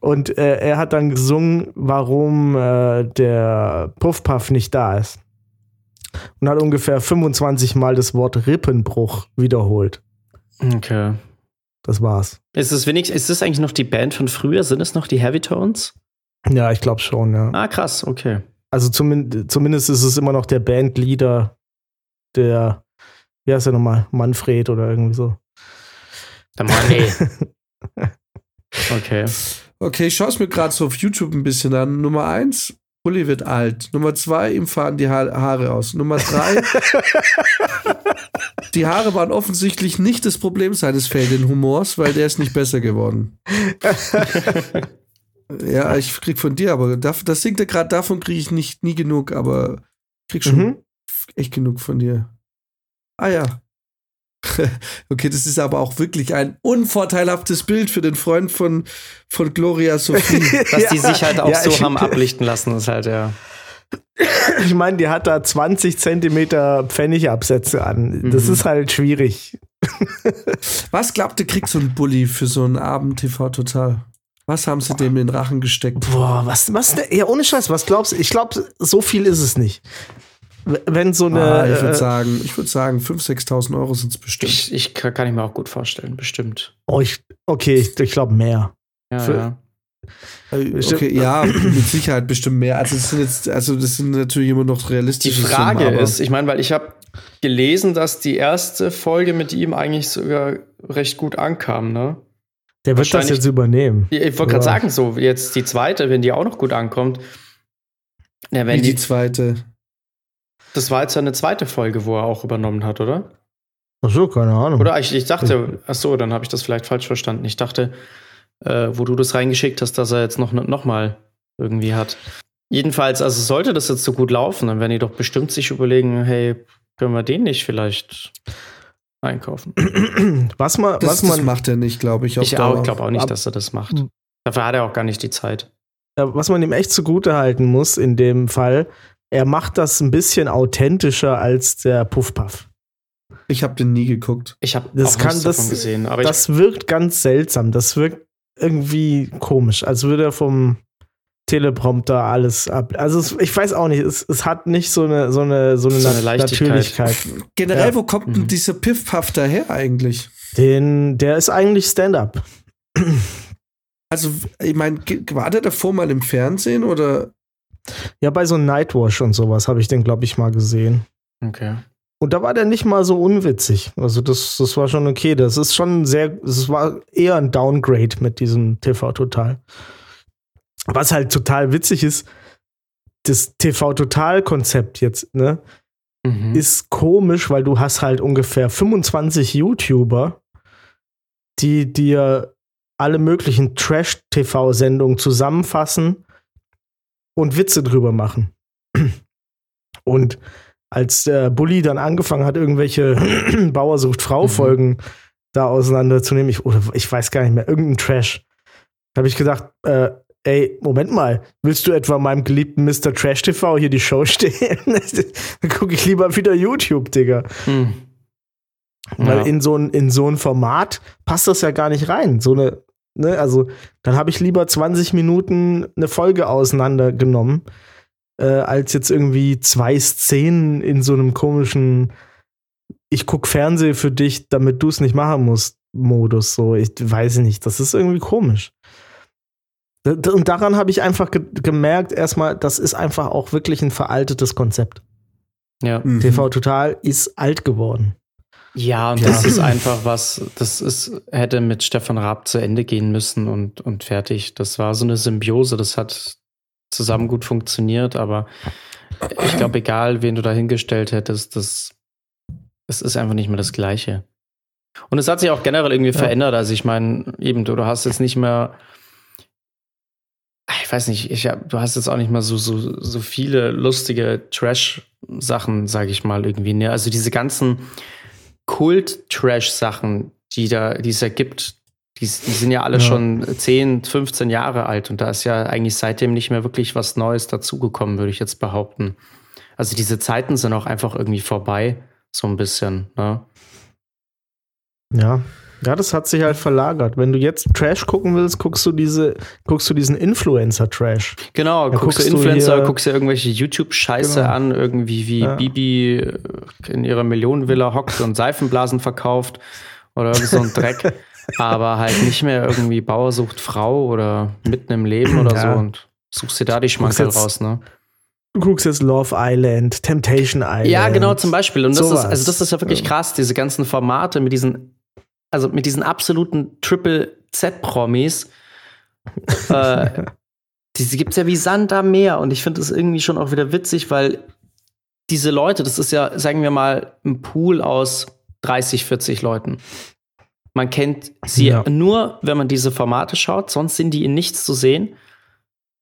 Und äh, er hat dann gesungen, warum äh, der Puffpuff nicht da ist. Und hat ungefähr 25 Mal das Wort Rippenbruch wiederholt. Okay. Das war's. Ist es wenigstens, ist es eigentlich noch die Band von früher? Sind es noch die Heavy Tones? Ja, ich glaube schon, ja. Ah, krass, okay. Also zumin zumindest ist es immer noch der Bandleader, der, wie heißt er nochmal, Manfred oder irgendwie so. Der Mann, ey. Okay. Okay, ich schaue es mir gerade so auf YouTube ein bisschen an. Nummer eins, Bulli wird alt. Nummer zwei, ihm fahren die ha Haare aus. Nummer drei, die Haare waren offensichtlich nicht das Problem seines fehlenden Humors, weil der ist nicht besser geworden. ja, ich krieg von dir, aber das, das singt er gerade, davon kriege ich nicht nie genug, aber ich krieg schon Mhm. echt genug von dir. Ah ja. okay, das ist aber auch wirklich ein unvorteilhaftes Bild für den Freund von, von Gloria Sophie. Dass die sich halt auch Ja, so ich- haben ablichten lassen, ist halt ja. Ich meine, die hat da 20 Zentimeter Pfennigabsätze an. Das Mhm. ist halt schwierig. Was glaubt ihr, kriegt so ein Bully für so einen Abend TV total? Was haben sie dem in den Rachen gesteckt? Boah, was, was, denn? ja, ohne Scheiß, was glaubst du? Ich glaube, so viel ist es nicht. Wenn so eine. ah, ich würde äh, sagen, ich würde sagen, 5.000, 6.000 Euro sind es bestimmt. Ich, ich kann kann ich mir auch gut vorstellen, bestimmt. oh, ich, okay, ich, ich glaube mehr. Ja, Für- ja. Äh, okay, ja, mit Sicherheit bestimmt mehr. Also das sind jetzt, also das sind natürlich immer noch Die realistische Frage Summen, ist, ich meine, weil ich habe gelesen, dass die erste Folge mit ihm eigentlich sogar recht gut ankam, ne? Der wird das jetzt übernehmen. Ich wollte gerade sagen, so jetzt die zweite, wenn die auch noch gut ankommt. Ja, wie wenn die die, zweite. Das war jetzt ja eine zweite Folge, wo er auch übernommen hat, oder? Ach so, keine Ahnung. Oder ich, ich dachte, ach so, dann habe ich das vielleicht falsch verstanden. Ich dachte, äh, wo du das reingeschickt hast, dass er jetzt noch, noch mal irgendwie hat. Jedenfalls, also sollte das jetzt so gut laufen, dann werden die doch bestimmt sich überlegen, hey, können wir den nicht vielleicht einkaufen? was man, Das, was das man, macht er nicht, glaube ich. auf Ich Dauer. glaube auch nicht, dass er das macht. Dafür hat er auch gar nicht die Zeit. was man ihm echt zugute halten muss in dem Fall, er macht das ein bisschen authentischer als der Puffpuff. Ich habe den nie geguckt. Ich habe Das auch kann- nichts das- davon gesehen, aber Das wirkt ganz seltsam. Das wirkt irgendwie komisch, als würde er vom Teleprompter alles ab. Also es, ich weiß auch nicht, es, es hat nicht so eine so eine so eine, So eine Leichtigkeit. Natürlichkeit. Generell, Ja. wo kommt denn Mhm. dieser Piff-Puff daher eigentlich? Den, der ist eigentlich Stand-up. Also, ich meine, war der davor mal im Fernsehen oder? Ja, bei so Nightwash und sowas habe ich den, glaube ich, mal gesehen. okay. Und da war der nicht mal so unwitzig. Also das, das war schon okay. Das ist schon sehr, das war eher ein Downgrade mit diesem TV Total. Was halt total witzig ist, das TV Total Konzept jetzt, ne, Mhm. ist komisch, weil du hast halt ungefähr 25 YouTuber, die dir alle möglichen Trash-TV-Sendungen zusammenfassen und Witze drüber machen. Und als der Bully dann angefangen hat, irgendwelche Bauersucht Frau-Folgen da auseinanderzunehmen, ich, oder ich weiß gar nicht mehr, irgendein Trash, habe ich gedacht, äh, ey, Moment mal, willst du etwa meinem geliebten Mr. Trash TV hier die Show stehen? Dann gucke ich lieber wieder YouTube, Digga. Hm. Weil Ja. in so, ein, in so ein Format passt das ja gar nicht rein. So eine, Ne? Also, dann habe ich lieber 20 Minuten eine Folge auseinandergenommen, äh, als jetzt irgendwie zwei Szenen in so einem komischen Ich guck Fernsehen für dich, damit du es nicht machen musst, Modus. So, ich weiß nicht. Das ist irgendwie komisch. Und daran habe ich einfach ge gemerkt, erstmal, das ist einfach auch wirklich ein veraltetes Konzept. Ja. Mhm. TV Total ist alt geworden. Ja, und ja. das ist einfach was, das ist, hätte mit Stefan Raab zu Ende gehen müssen und, und fertig. Das war so eine Symbiose, das hat zusammen gut funktioniert, aber ich glaube, egal, wen du da hingestellt hättest, das, es ist einfach nicht mehr das Gleiche. Und es hat sich auch generell irgendwie ja. verändert. Also ich meine, eben, du, du hast jetzt nicht mehr, ich weiß nicht, ich hab, du hast jetzt auch nicht mehr so, so, so viele lustige Trash-Sachen, sage ich mal, irgendwie. Ne? Also diese ganzen Kult-Trash-Sachen, die da, die es da gibt, die, die sind ja alle ja. schon 10, 15 Jahre alt und da ist ja eigentlich seitdem nicht mehr wirklich was Neues dazugekommen, würde ich jetzt behaupten. Also diese Zeiten sind auch einfach irgendwie vorbei, so ein bisschen. Ne? Ja, ja, das hat sich halt verlagert. Wenn du jetzt Trash gucken willst, guckst du diese, guckst du diesen Influencer-Trash. Genau, da guckst, du Influencer, du guckst dir irgendwelche YouTube-Scheiße genau. an, irgendwie wie ja. Bibi in ihrer Millionenvilla hockt und Seifenblasen verkauft oder so ein Dreck. aber halt nicht mehr irgendwie Bauer sucht Frau oder mitten im Leben oder ja. so und suchst dir da die Schmankerl raus, ne? Du guckst jetzt Love Island, Temptation Island. Ja, genau, zum Beispiel. Und das ist, also das ist ja wirklich krass, diese ganzen Formate mit diesen also mit diesen absoluten Triple Z-Promis, äh, diese gibt es ja wie Sand am Meer. Und ich finde das irgendwie schon auch wieder witzig, weil diese Leute, das ist ja, sagen wir mal, ein Pool aus 30, 40 Leuten. Man kennt sie ja. nur, wenn man diese Formate schaut, sonst sind die in nichts zu sehen.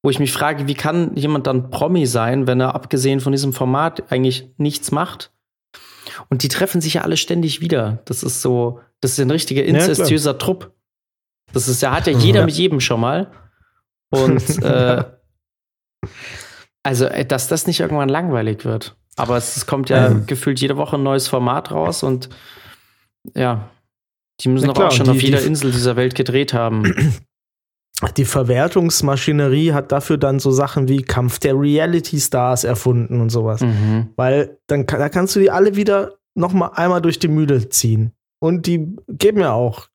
Wo ich mich frage, wie kann jemand dann Promi sein, wenn er abgesehen von diesem Format eigentlich nichts macht? Und die treffen sich ja alle ständig wieder. Das ist so, das ist ein richtiger inzestiöser ja, Trupp. Das ist, ja, hat ja jeder ja. mit jedem schon mal. Und äh, also, äh, dass das nicht irgendwann langweilig wird. Aber es, es kommt ja ähm. gefühlt jede Woche ein neues Format raus und ja, die müssen doch auch schon die, auf jeder die, Insel dieser Welt gedreht haben. Die Verwertungsmaschinerie hat dafür dann so Sachen wie Kampf der Reality Stars erfunden und sowas. Mhm. Weil dann da kannst du die alle wieder noch mal einmal durch die Mühle ziehen. Und die geben ja auch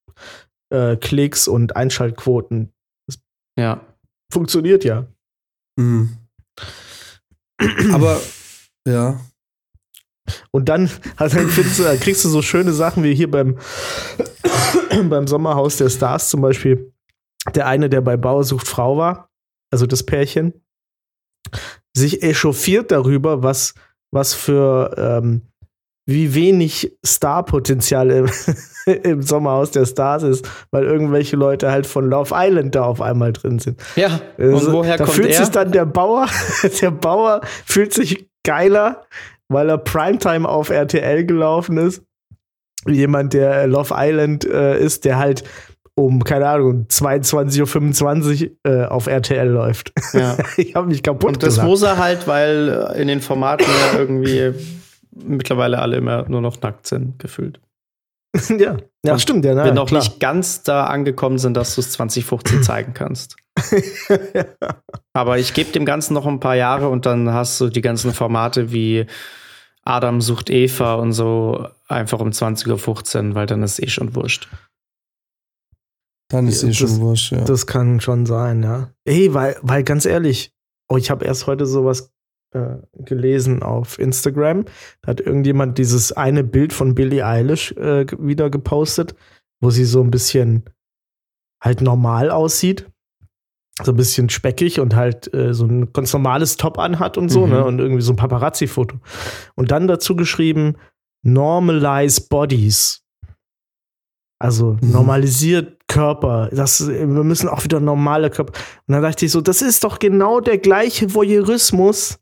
äh, Klicks und Einschaltquoten. Das ja. Funktioniert ja. Mhm. Aber ja. Und dann, also dann du, kriegst du so schöne Sachen wie hier beim, beim Sommerhaus der Stars zum Beispiel. Der eine, der bei Bauer sucht Frau war, also das Pärchen, sich echauffiert darüber, was, was für ähm, wie wenig Starpotenzial im, im Sommerhaus der Stars ist, weil irgendwelche Leute halt von Love Island da auf einmal drin sind. Ja, also, und woher da kommt fühlt er? sich dann der Bauer, der Bauer fühlt sich geiler, weil er Primetime auf RTL gelaufen ist. Jemand, der Love Island äh, ist, der halt um, keine Ahnung, 22.25 Uhr äh, auf RTL läuft. Ja. ich habe mich kaputt Und das gesagt. muss er halt, weil in den Formaten ja irgendwie mittlerweile alle immer nur noch nackt sind, gefühlt. ja, ja Und stimmt. Ja, na, wenn noch klar. nicht ganz da angekommen sind, dass du es 2015 zeigen kannst. ja. Aber ich gebe dem Ganzen noch ein paar Jahre und dann hast du die ganzen Formate wie Adam sucht Eva und so einfach um 20.15 Uhr, weil dann ist eh schon wurscht. Dann ist eh schon wurscht, ja. Das kann schon sein, ja. Ey, weil, weil ganz ehrlich, oh, ich habe erst heute sowas äh, gelesen auf Instagram. Da hat irgendjemand dieses eine Bild von Billie Eilish äh, wieder gepostet, wo sie so ein bisschen halt normal aussieht. So ein bisschen speckig und halt äh, so ein ganz normales Top anhat und so, ne? mhm. ne? Und irgendwie so ein Paparazzi-Foto. Und dann dazu geschrieben, normalize bodies. Also mhm. normalisiert Körper. Das, wir müssen auch wieder normale Körper. Und dann dachte ich so, das ist doch genau der gleiche Voyeurismus,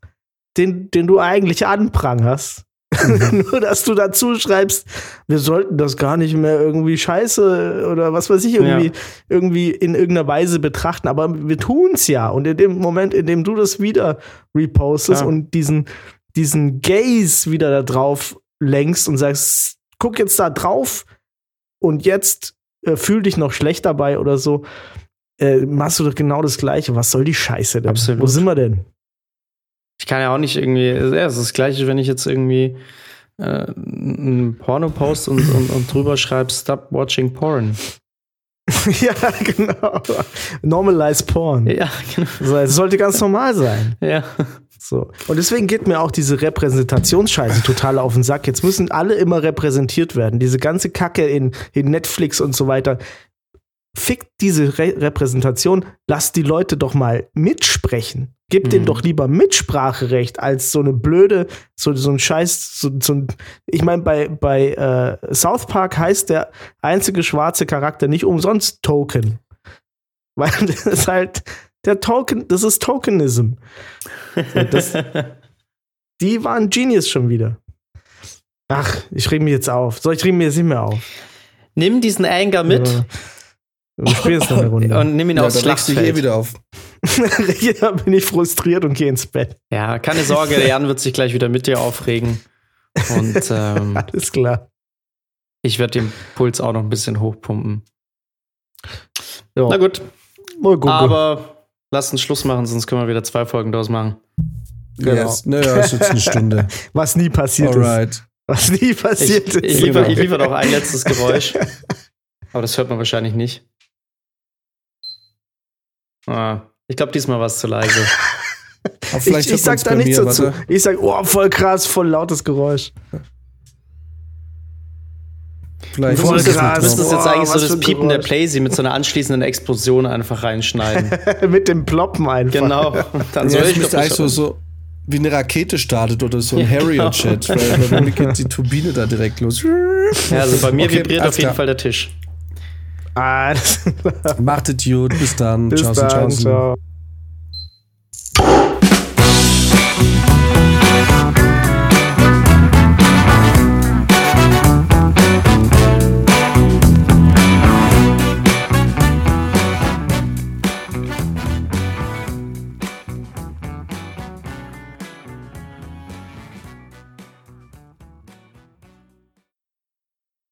den, den du eigentlich anprangerst. Mhm. Nur, dass du dazu schreibst, wir sollten das gar nicht mehr irgendwie scheiße oder was weiß ich, irgendwie, ja. irgendwie in irgendeiner Weise betrachten. Aber wir tun's ja. Und in dem Moment, in dem du das wieder repostest ja. und diesen, diesen Gaze wieder da drauf lenkst und sagst, guck jetzt da drauf und jetzt äh, fühl dich noch schlecht dabei oder so, äh, machst du doch genau das Gleiche. Was soll die Scheiße denn? Absolut. Wo sind wir denn? Ich kann ja auch nicht irgendwie, ja, es ist das Gleiche, wenn ich jetzt irgendwie äh, ein Porno post und, und, und drüber schreibe, stop watching porn. ja, genau. Normalize Porn. Ja, genau. Es sollte ganz normal sein. Ja. So. Und deswegen geht mir auch diese Repräsentationsscheiße total auf den Sack. Jetzt müssen alle immer repräsentiert werden. Diese ganze Kacke in, in Netflix und so weiter. Fickt diese Re Repräsentation, lasst die Leute doch mal mitsprechen. Gebt denen Mhm. doch lieber Mitspracherecht als so eine blöde, so, so ein Scheiß, so, so ein, ich meine, bei, bei äh, South Park heißt der einzige schwarze Charakter nicht umsonst Token. Weil das ist halt der Token, das ist Tokenism. So, das, die waren Genius schon wieder. Ach, ich reg mich jetzt auf. Soll ich reg mich jetzt nicht mehr auf? Nimm diesen Anger mit Ja. Wir spielen jetzt noch eine Runde. und nimm ihn Ja, aufs da legst du eh Schlachtfeld. wieder auf. ja, bin ich frustriert und gehe ins Bett. Ja, keine Sorge, der Jan wird sich gleich wieder mit dir aufregen. Und ähm, Alles klar. ich werde den Puls auch noch ein bisschen hochpumpen. Ja. Na gut, Mal gucken. aber lass uns Schluss machen, sonst können wir wieder zwei Folgen draus machen. Genau. Yes. Naja, ist jetzt eine Stunde. Was nie passiert ist. Alright. Was nie Ich, passiert ich, ist. liefer, ich liefer noch ein letztes Geräusch. Aber das hört man wahrscheinlich nicht. Ah, ich glaube, diesmal war es zu leise. Ich, ich sag da nichts mir, dazu. warte. Ich sag, oh, voll krass, voll lautes Geräusch. Vielleicht Voll ist es krass. Du müsstest jetzt eigentlich was so das Piepen der Geräusch. Playsee mit so einer anschließenden Explosion einfach reinschneiden. Mit dem Ploppen einfach. genau. Dann Ja, soll das ich müsste eigentlich so, so wie eine Rakete startet oder so ein Ja, Harrier-Jet. Weil, weil bei mir geht die Turbine da direkt los. Ja, also bei mir Okay, vibriert auf jeden klar. Fall der Tisch. Ah, das, Macht es gut. Bis dann. bis Ciao, dann, ciao. ciao.